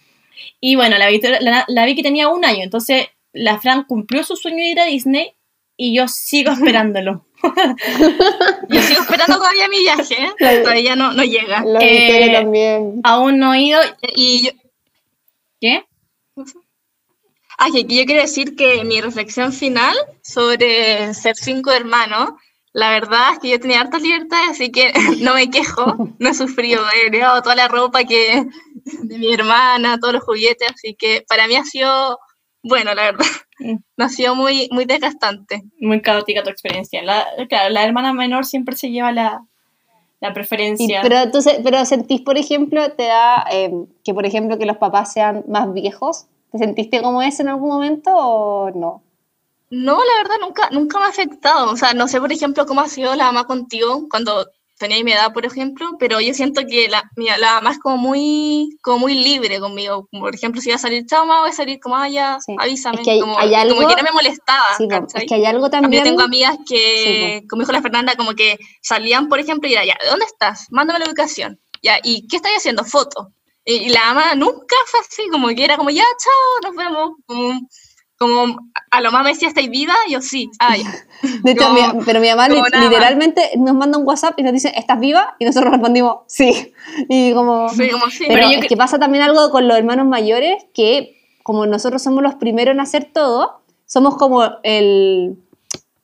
Y bueno, la, Victoria, la, la Vicky tenía un año, entonces la Fran cumplió su sueño de ir a Disney y yo sigo esperándolo. Yo sigo esperando todavía mi viaje, ¿eh? todavía no, no llega. La Eh, también. Aún no he ido. Y yo, ¿Qué? ah, que yo quiero decir que mi reflexión final sobre ser cinco hermanos, la verdad es que yo tenía hartas libertades, así que no me quejo, no he sufrido, he llevado toda la ropa que de mi hermana, todos los juguetes, así que para mí ha sido bueno, la verdad. Mm. No ha sido muy, muy desgastante. Muy caótica tu experiencia. La, claro, la hermana menor siempre se lleva la, la Y- preferencia. pero, entonces, pero sentís, por ejemplo, te da eh, que, por ejemplo, que los papás sean más viejos. ¿Te sentiste como eso en algún momento o no? No, la verdad, nunca, nunca me ha afectado. O sea, no sé, por ejemplo, cómo ha sido la mamá contigo cuando tenía mi edad, por ejemplo, pero yo siento que la, mi- la mamá es como muy, como muy libre conmigo. Como, Por ejemplo, si iba a salir, chao, mamá, voy a salir, como, ah, ya, Sí. avísame. Es que hay- como, hay algo- como que no me molestaba, es que hay algo también. yo tengo amigas que, Sí, como dijo la Fernanda, como que salían, por ejemplo, y era, ya, ¿dónde estás? Mándame la ubicación. Ya, ¿y qué estáis haciendo? Foto. Y, y la mamá nunca fue así, como que era como, ya, chao, nos vemos. Como, como a lo más me decía, ¿estáis viva? Y yo, sí, ah, ya. De hecho, como- mi- pero mi mamá li- más. literalmente nos manda un WhatsApp y nos dice, ¿estás viva? Y nosotros respondimos, sí. Y como... Sí, como sí. Pero, Pero yo es que pasa también algo con los hermanos mayores, que como nosotros somos los primeros en hacer todo, somos como el,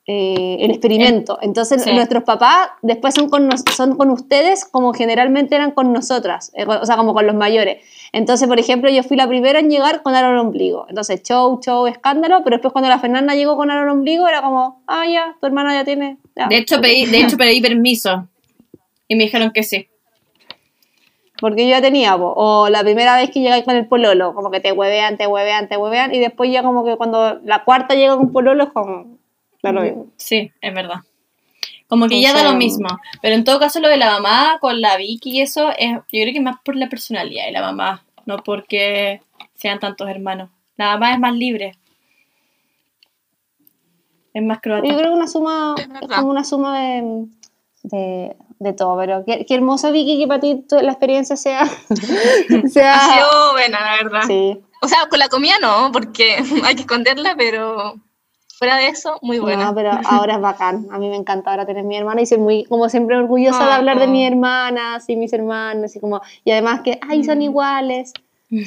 eh, el experimento. Entonces Sí. nuestros papás después son con, nos- son con ustedes como generalmente eran con nosotras, eh, o sea, como con los mayores. Entonces, por ejemplo, yo fui la primera en llegar con aro al ombligo. Entonces, show, show, escándalo, pero después cuando la Fernanda llegó con aro al ombligo era como, ah, ya, tu hermana ya tiene... ya". De hecho, pedí, de hecho, pedí permiso. Y me dijeron que sí. Porque yo ya tenía, po. o la primera vez que llegáis con el pololo, como que te huevean, te huevean, te huevean, y después ya como que cuando la cuarta llega con pololo es como, claro, mismo. Sí, es verdad. Como que ya da lo mismo. Pero en todo caso, lo de la mamá con la Vicky y eso, es, yo creo que es más por la personalidad de la mamá, no porque sean tantos hermanos. La mamá es más libre. Es más croata. yo creo que una suma, Es como una suma de, de, de todo, pero qué, qué hermoso Vicky que para ti tu- la experiencia sea, sea Ha sido buena, la verdad. sí. O sea, con la comida no, porque hay que esconderla, pero fuera de eso, muy buena. No, pero ahora es bacán. A mí me encanta ahora tener mi hermana y soy muy, como siempre, orgullosa de hablar de no. mis hermanas y mis hermanos y como, y además que, ay, son Mm. iguales.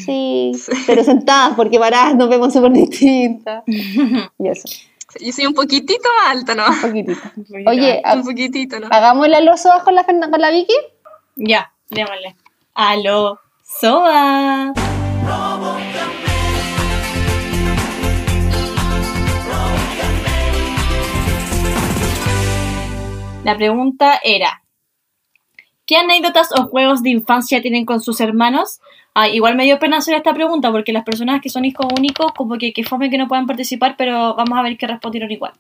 Sí, pero sentadas porque paradas nos vemos súper distintas. Y eso, Yo soy un poquitito más alta, ¿no? un poquitito. Oye, Un poquitito, ¿no? hagámosle a los ojos con la, con la Vicky. Ya, démosle. Aló, Soa. La pregunta era, ¿qué anécdotas o juegos de infancia tienen con sus hermanos? Ah, igual me dio pena hacer esta pregunta porque las personas que son hijos únicos, como que, que fome que no puedan participar, pero vamos a ver qué respondieron igual.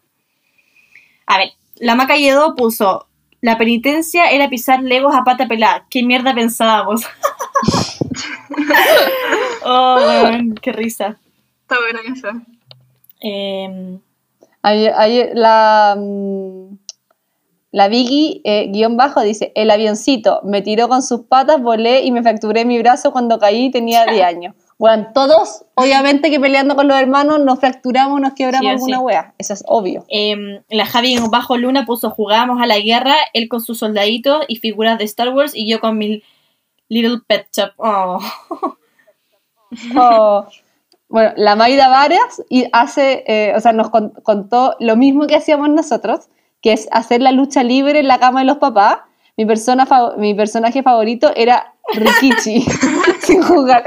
A ver, la Maca Yedo puso, la penitencia era pisar legos a pata pelada. ¿Qué mierda pensábamos? oh, weón, qué risa. Está buena esa. Ayer, ayer la, mm, la Vicky, eh, guion bajo, dice, el avioncito me tiró con sus patas, volé y me fracturé mi brazo cuando caí y tenía 10 años. Bueno, todos, obviamente que peleando con los hermanos, nos fracturamos, nos quebramos Sí alguna sí. wea. Eso es obvio. em, la Javi en bajo luna puso jugábamos a la guerra, él con sus soldaditos y figuras de Star Wars y yo con mi Little Pet Shop. Oh. Oh, Bueno, la Maida Varas y hace, eh, o sea, nos con- contó lo mismo que hacíamos nosotros, que es hacer la lucha libre en la cama de los papás. Mi, persona mi personaje favorito era Rikichi, sin jugar.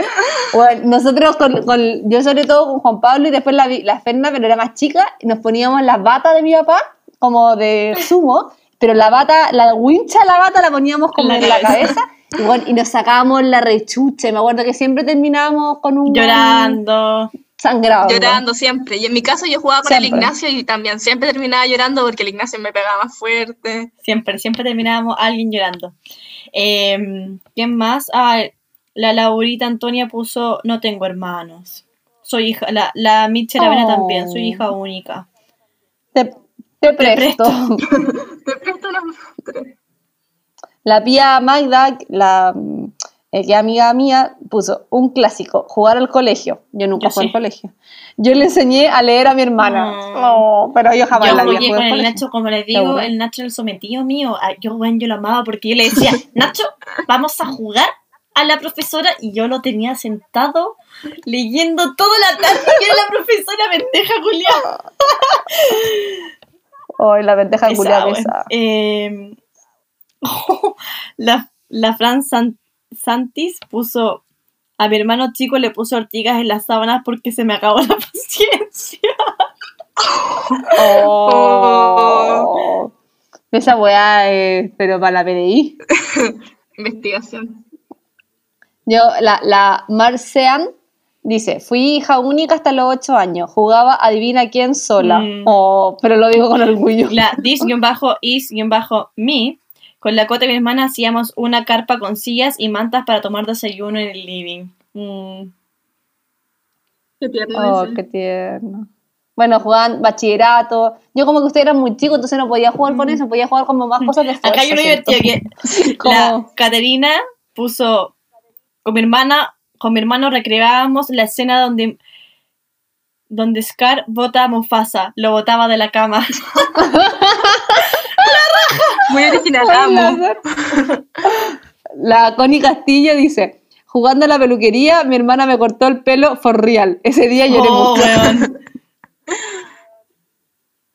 Bueno, nosotros, con, con- yo sobre todo con Juan Pablo y después la, la Ferna, pero era más chica, nos poníamos las batas de mi papá, como de sumo, pero la bata, la wincha la bata la poníamos como La en la cabeza. y, bueno, y nos sacábamos la rechucha. y Me acuerdo que siempre terminábamos con un Llorando. Sangrado. Llorando siempre. Y en mi caso yo jugaba con el. Ignacio y también siempre terminaba llorando porque el Ignacio me pegaba más fuerte. Siempre, siempre terminábamos alguien llorando. Em, ¿Quién más? Ah, la Laurita Antonia puso No tengo hermanos. Soy hija, la, la Mitch Aravena Oh. también, soy hija única. Te, te presto. Te presto tres. La pía Magda, la eh, que es amiga mía, puso un clásico, jugar al colegio. Yo nunca Yo jugué sí. al colegio. Yo le enseñé a leer a mi hermana. Mm. Pero yo jamás Yo la jugué jugué con el colegio. Nacho, como les digo, el Nacho el sometido mío. Ah, Yo, bueno, yo lo amaba porque yo le decía, Nacho, vamos a jugar a la profesora y yo lo tenía sentado leyendo toda la tarde que era la profesora pendeja Julián. Ay, la culiada bueno. esa. Eh, la, la Fran San- Santis puso a mi hermano chico le puso ortigas en las sábanas porque se me acabó la paciencia. Oh. Esa weá es, pero para la PDI. Investigación. Yo, la, la Marcean dice, fui hija única hasta los 8 años, jugaba adivina quién sola. Mm. Oh, pero lo digo con orgullo. La dis-is-me con la cota de mi hermana hacíamos una carpa con sillas y mantas para tomar desayuno en el living. Mm. Qué tierno Oh, ese. qué tierno. Bueno, jugaban bachillerato. Yo como que ustedes eran muy chicos, entonces no podía jugar con eso, podía jugar como más cosas de Acá hay uno fuerza, divertido que la Caterina puso con mi hermana, con mi hermano recreábamos la escena donde donde Scar bota a Mufasa, lo botaba de la cama. Muy original, amo. La Connie Castillo dice, jugando a la peluquería, mi hermana me cortó el pelo for real. Ese día lloré Oh, mucho. weón.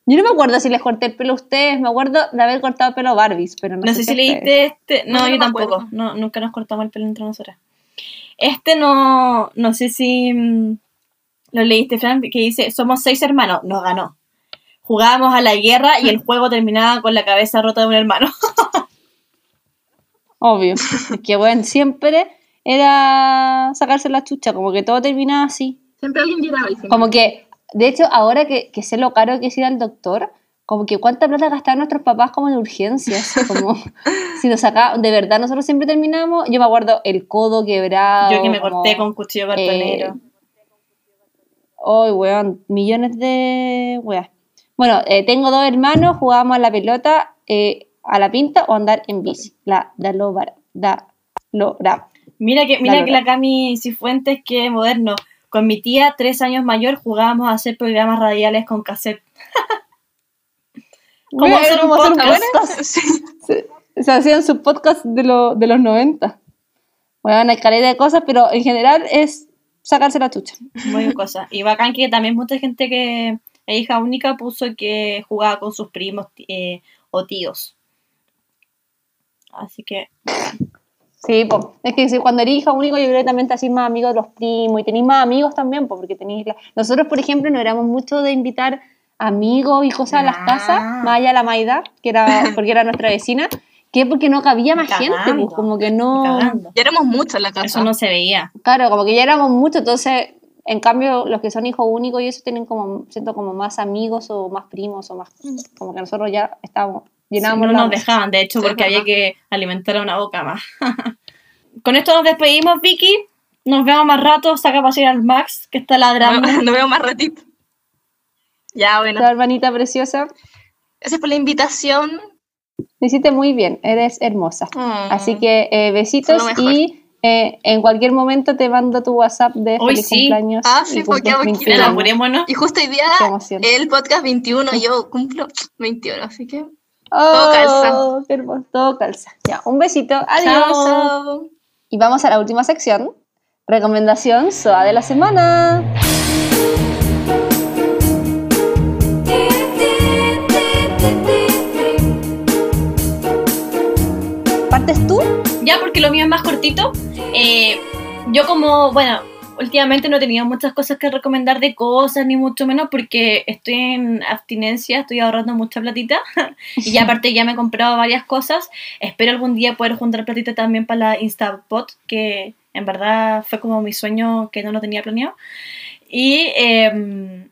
Yo no me acuerdo si les corté el pelo a ustedes, me acuerdo de haber cortado el pelo a Barbies, pero no, No sé si leíste este. No, No, no yo me tampoco. No, nunca nos cortamos el pelo entre nosotras. Este no. No sé si. mm, Lo leíste, Fran, que dice: Somos seis hermanos. Nos ganó. Jugábamos a la guerra y el juego terminaba con la cabeza rota de un hermano. Obvio. Es que, bueno, siempre era sacarse la chucha, como que todo terminaba así. Siempre alguien lloraba final. Como que, de hecho, ahora que, que sé lo caro que es ir al doctor, como que cuánta plata gastaban nuestros papás como en urgencias. Como si nos sacaban, de verdad, nosotros siempre terminamos. Yo me acuerdo el codo quebrado. Yo que me como- corté con cuchillo cartonero. Ay, weón, millones de weas. Bueno, eh, tengo dos hermanos, jugábamos a la pelota, eh, a la pinta o andar en bici. La da lo da. Mira que, mira Dale, que la Cami Cifuentes, que moderno. Con mi tía, tres años mayor, jugábamos a hacer programas radiales con cassette. ¿Cómo hacer un podcast? podcast. Sí. Se, se hacían sus podcasts de, lo- de los 90. Bueno, hay caleta de cosas, pero en general es sacarse la chucha. Muy bien cosa. Y bacán que también mucha gente que es hija única puso que jugaba con sus primos eh, o tíos. Así que, Sí, po. es que si- cuando eres hija único, yo creo que también te hacís más amigos de los primos y tenéis más amigos también, po, porque tenéis la- Nosotros, por ejemplo, no éramos mucho de invitar amigos y cosas a las Ah. casas, más allá de la Maida, que era porque era nuestra vecina, que porque no cabía más gente, pues como que no... cagando. Ya éramos muchos en la casa. Eso no se veía. Claro, como que ya éramos muchos, entonces, en cambio, los que son hijos únicos y eso tienen como, siento como más amigos o más primos o más, como que nosotros ya estábamos, Sí, llenábamos no la nos dejaban, de hecho, Sí, porque había que alimentar a una boca más. Con esto nos despedimos, Vicky. Nos vemos más rato. Saca a pasear al Max, que está ladrando. No, no veo más ratito. Ya, bueno. La hermanita preciosa, Gracias por la invitación. lo hiciste muy bien, eres hermosa. Mm. Así que eh, besitos y eh, en cualquier momento te mando tu WhatsApp de Hoy feliz sí. cumpleaños. Ah, y sí, cumples porque hago aquí- 21. Mira, apurémonos. Y justo hoy día, el podcast 21, yo cumplo 21, así que. Oh, calza. qué hermoso, todo calza. Ya, un besito, adiós. Chao. Chao. Y vamos a la última sección, recomendación SOA de la semana. Ya, porque lo mío es más cortito. Eh, yo como, bueno, últimamente no he tenido muchas cosas que recomendar de cosas, ni mucho menos, porque estoy en abstinencia, estoy ahorrando mucha platita. y ya aparte ya me he comprado varias cosas. Espero algún día poder juntar platita también para la Instapot, que en verdad fue como mi sueño que no lo tenía planeado. Y em,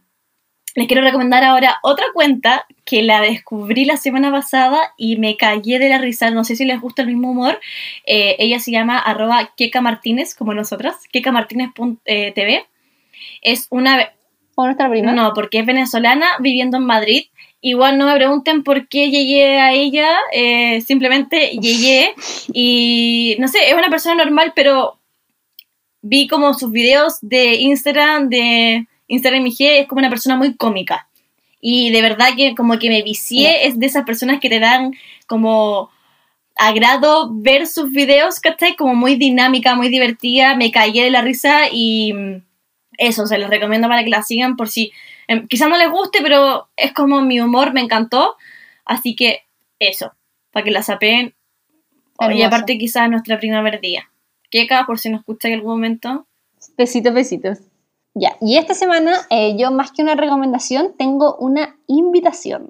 les quiero recomendar ahora otra cuenta que la descubrí la semana pasada y me callé de la risa. No sé si les gusta el mismo humor. Eh, ella se llama arroba Keka Martínez, como nosotras, kekamartínez.tv. Es una... ¿O nuestra prima? No, porque es venezolana viviendo en Madrid. Igual no me pregunten por qué llegué a ella, eh, simplemente llegué y no sé, es una persona normal, pero vi como sus videos de Instagram, de Instagram IG, es como una persona muy cómica. Y de verdad que como que me vicié, es de esas personas que te dan como agrado ver sus videos, ¿cachai? Como muy dinámica, muy divertida, me caí de la risa y mm, eso, se los recomiendo para que la sigan por si em, quizás no les guste, pero es como mi humor, me encantó, así que eso, para que la sapeen. Y Hermoso. aparte quizás nuestra primavera día. Keka, por si nos escucha en algún momento. Besitos, besitos. Ya, y esta semana eh, yo más que una recomendación tengo una invitación.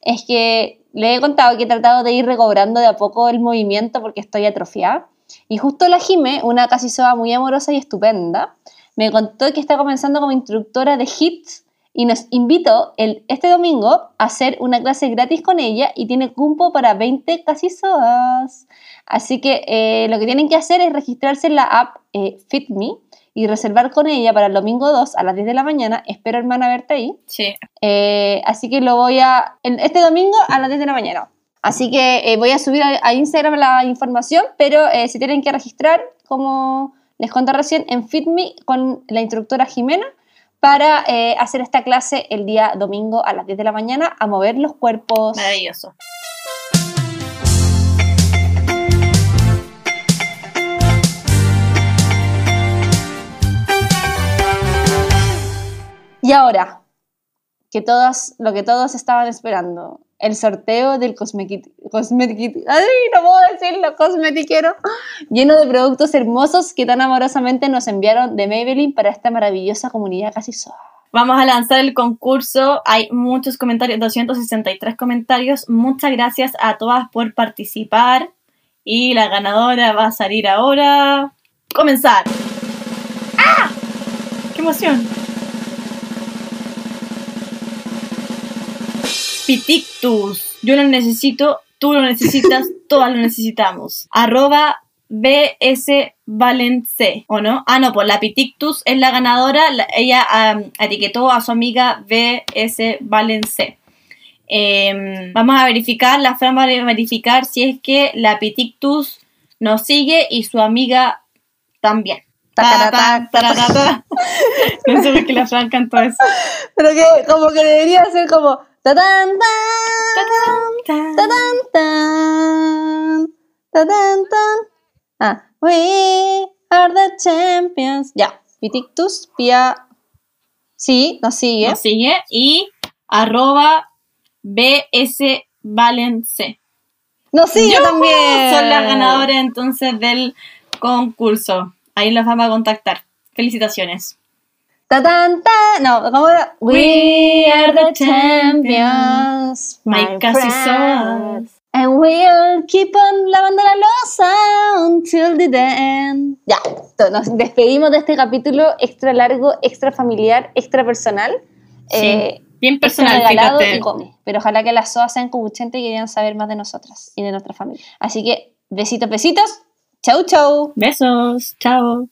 Es que le he contado que he tratado de ir recobrando de a poco el movimiento porque estoy atrofiada. Y justo la Jime, una casi soa muy amorosa y estupenda, me contó que está comenzando como instructora de HITS y nos invitó el, este domingo a hacer una clase gratis con ella y tiene cupo para 20 casi soas. Así que eh, lo que tienen que hacer es registrarse en la app eh, FitMe y reservar con ella para el domingo 2 a las 10 de la mañana. Espero, hermana, verte ahí. Sí. Eh, así que lo voy a. Este domingo a las 10 de la mañana. Así que eh, voy a subir a, a Instagram la información, pero eh, se tienen que registrar, como les conté recién, en FitMe con la instructora Jimena para eh, hacer esta clase el día domingo a las 10 de la mañana a mover los cuerpos. Maravilloso. Y ahora, que todas, lo que todos estaban esperando, el sorteo del cosmetic, cosmetic, ay, no puedo decirlo, cosmetiquero, lleno de productos hermosos que tan amorosamente nos enviaron de Maybelline para esta maravillosa comunidad casi soa. Vamos a lanzar el concurso. Hay muchos comentarios, 263 comentarios. Muchas gracias a todas por participar. Y la ganadora va a salir ahora. Comenzar. ¡Ah! ¡Qué emoción! Pitictus. Yo lo necesito, tú lo necesitas, todas lo necesitamos. Arroba BS Valence, ¿o no? Ah, no, pues la Pitictus es la ganadora. la- ella etiquetó a su amiga BS Valence. Em, vamos a verificar, la Fran va a verificar si es que la Pitictus nos sigue y su amiga también. Ta, ta, taratata. No sé por qué la Fran cantó eso. Pero que como que debería ser como ta tan Ta, tan ta tan tan ta tan tan ah we are the champions ya Pitictus Pia sí nos sigue Nos sigue y arroba BS Valence. nos sigue ¡Yujú! también Son las ganadoras entonces del concurso. Ahí las vamos a contactar. Felicitaciones. Ta tan tan no cómo era we are the champions My casi friend. soas. And we'll keep on lavando la losa until the end. Ya, nos despedimos de este capítulo extra largo, extra familiar, extra personal. Sí. eh, Bien personal, fíjate. y come. Pero ojalá que las SOAS sean cobuchentes y quieran saber más de nosotras y de nuestra familia. Así que, besitos, besitos. Chau, chau. Besos. Chao.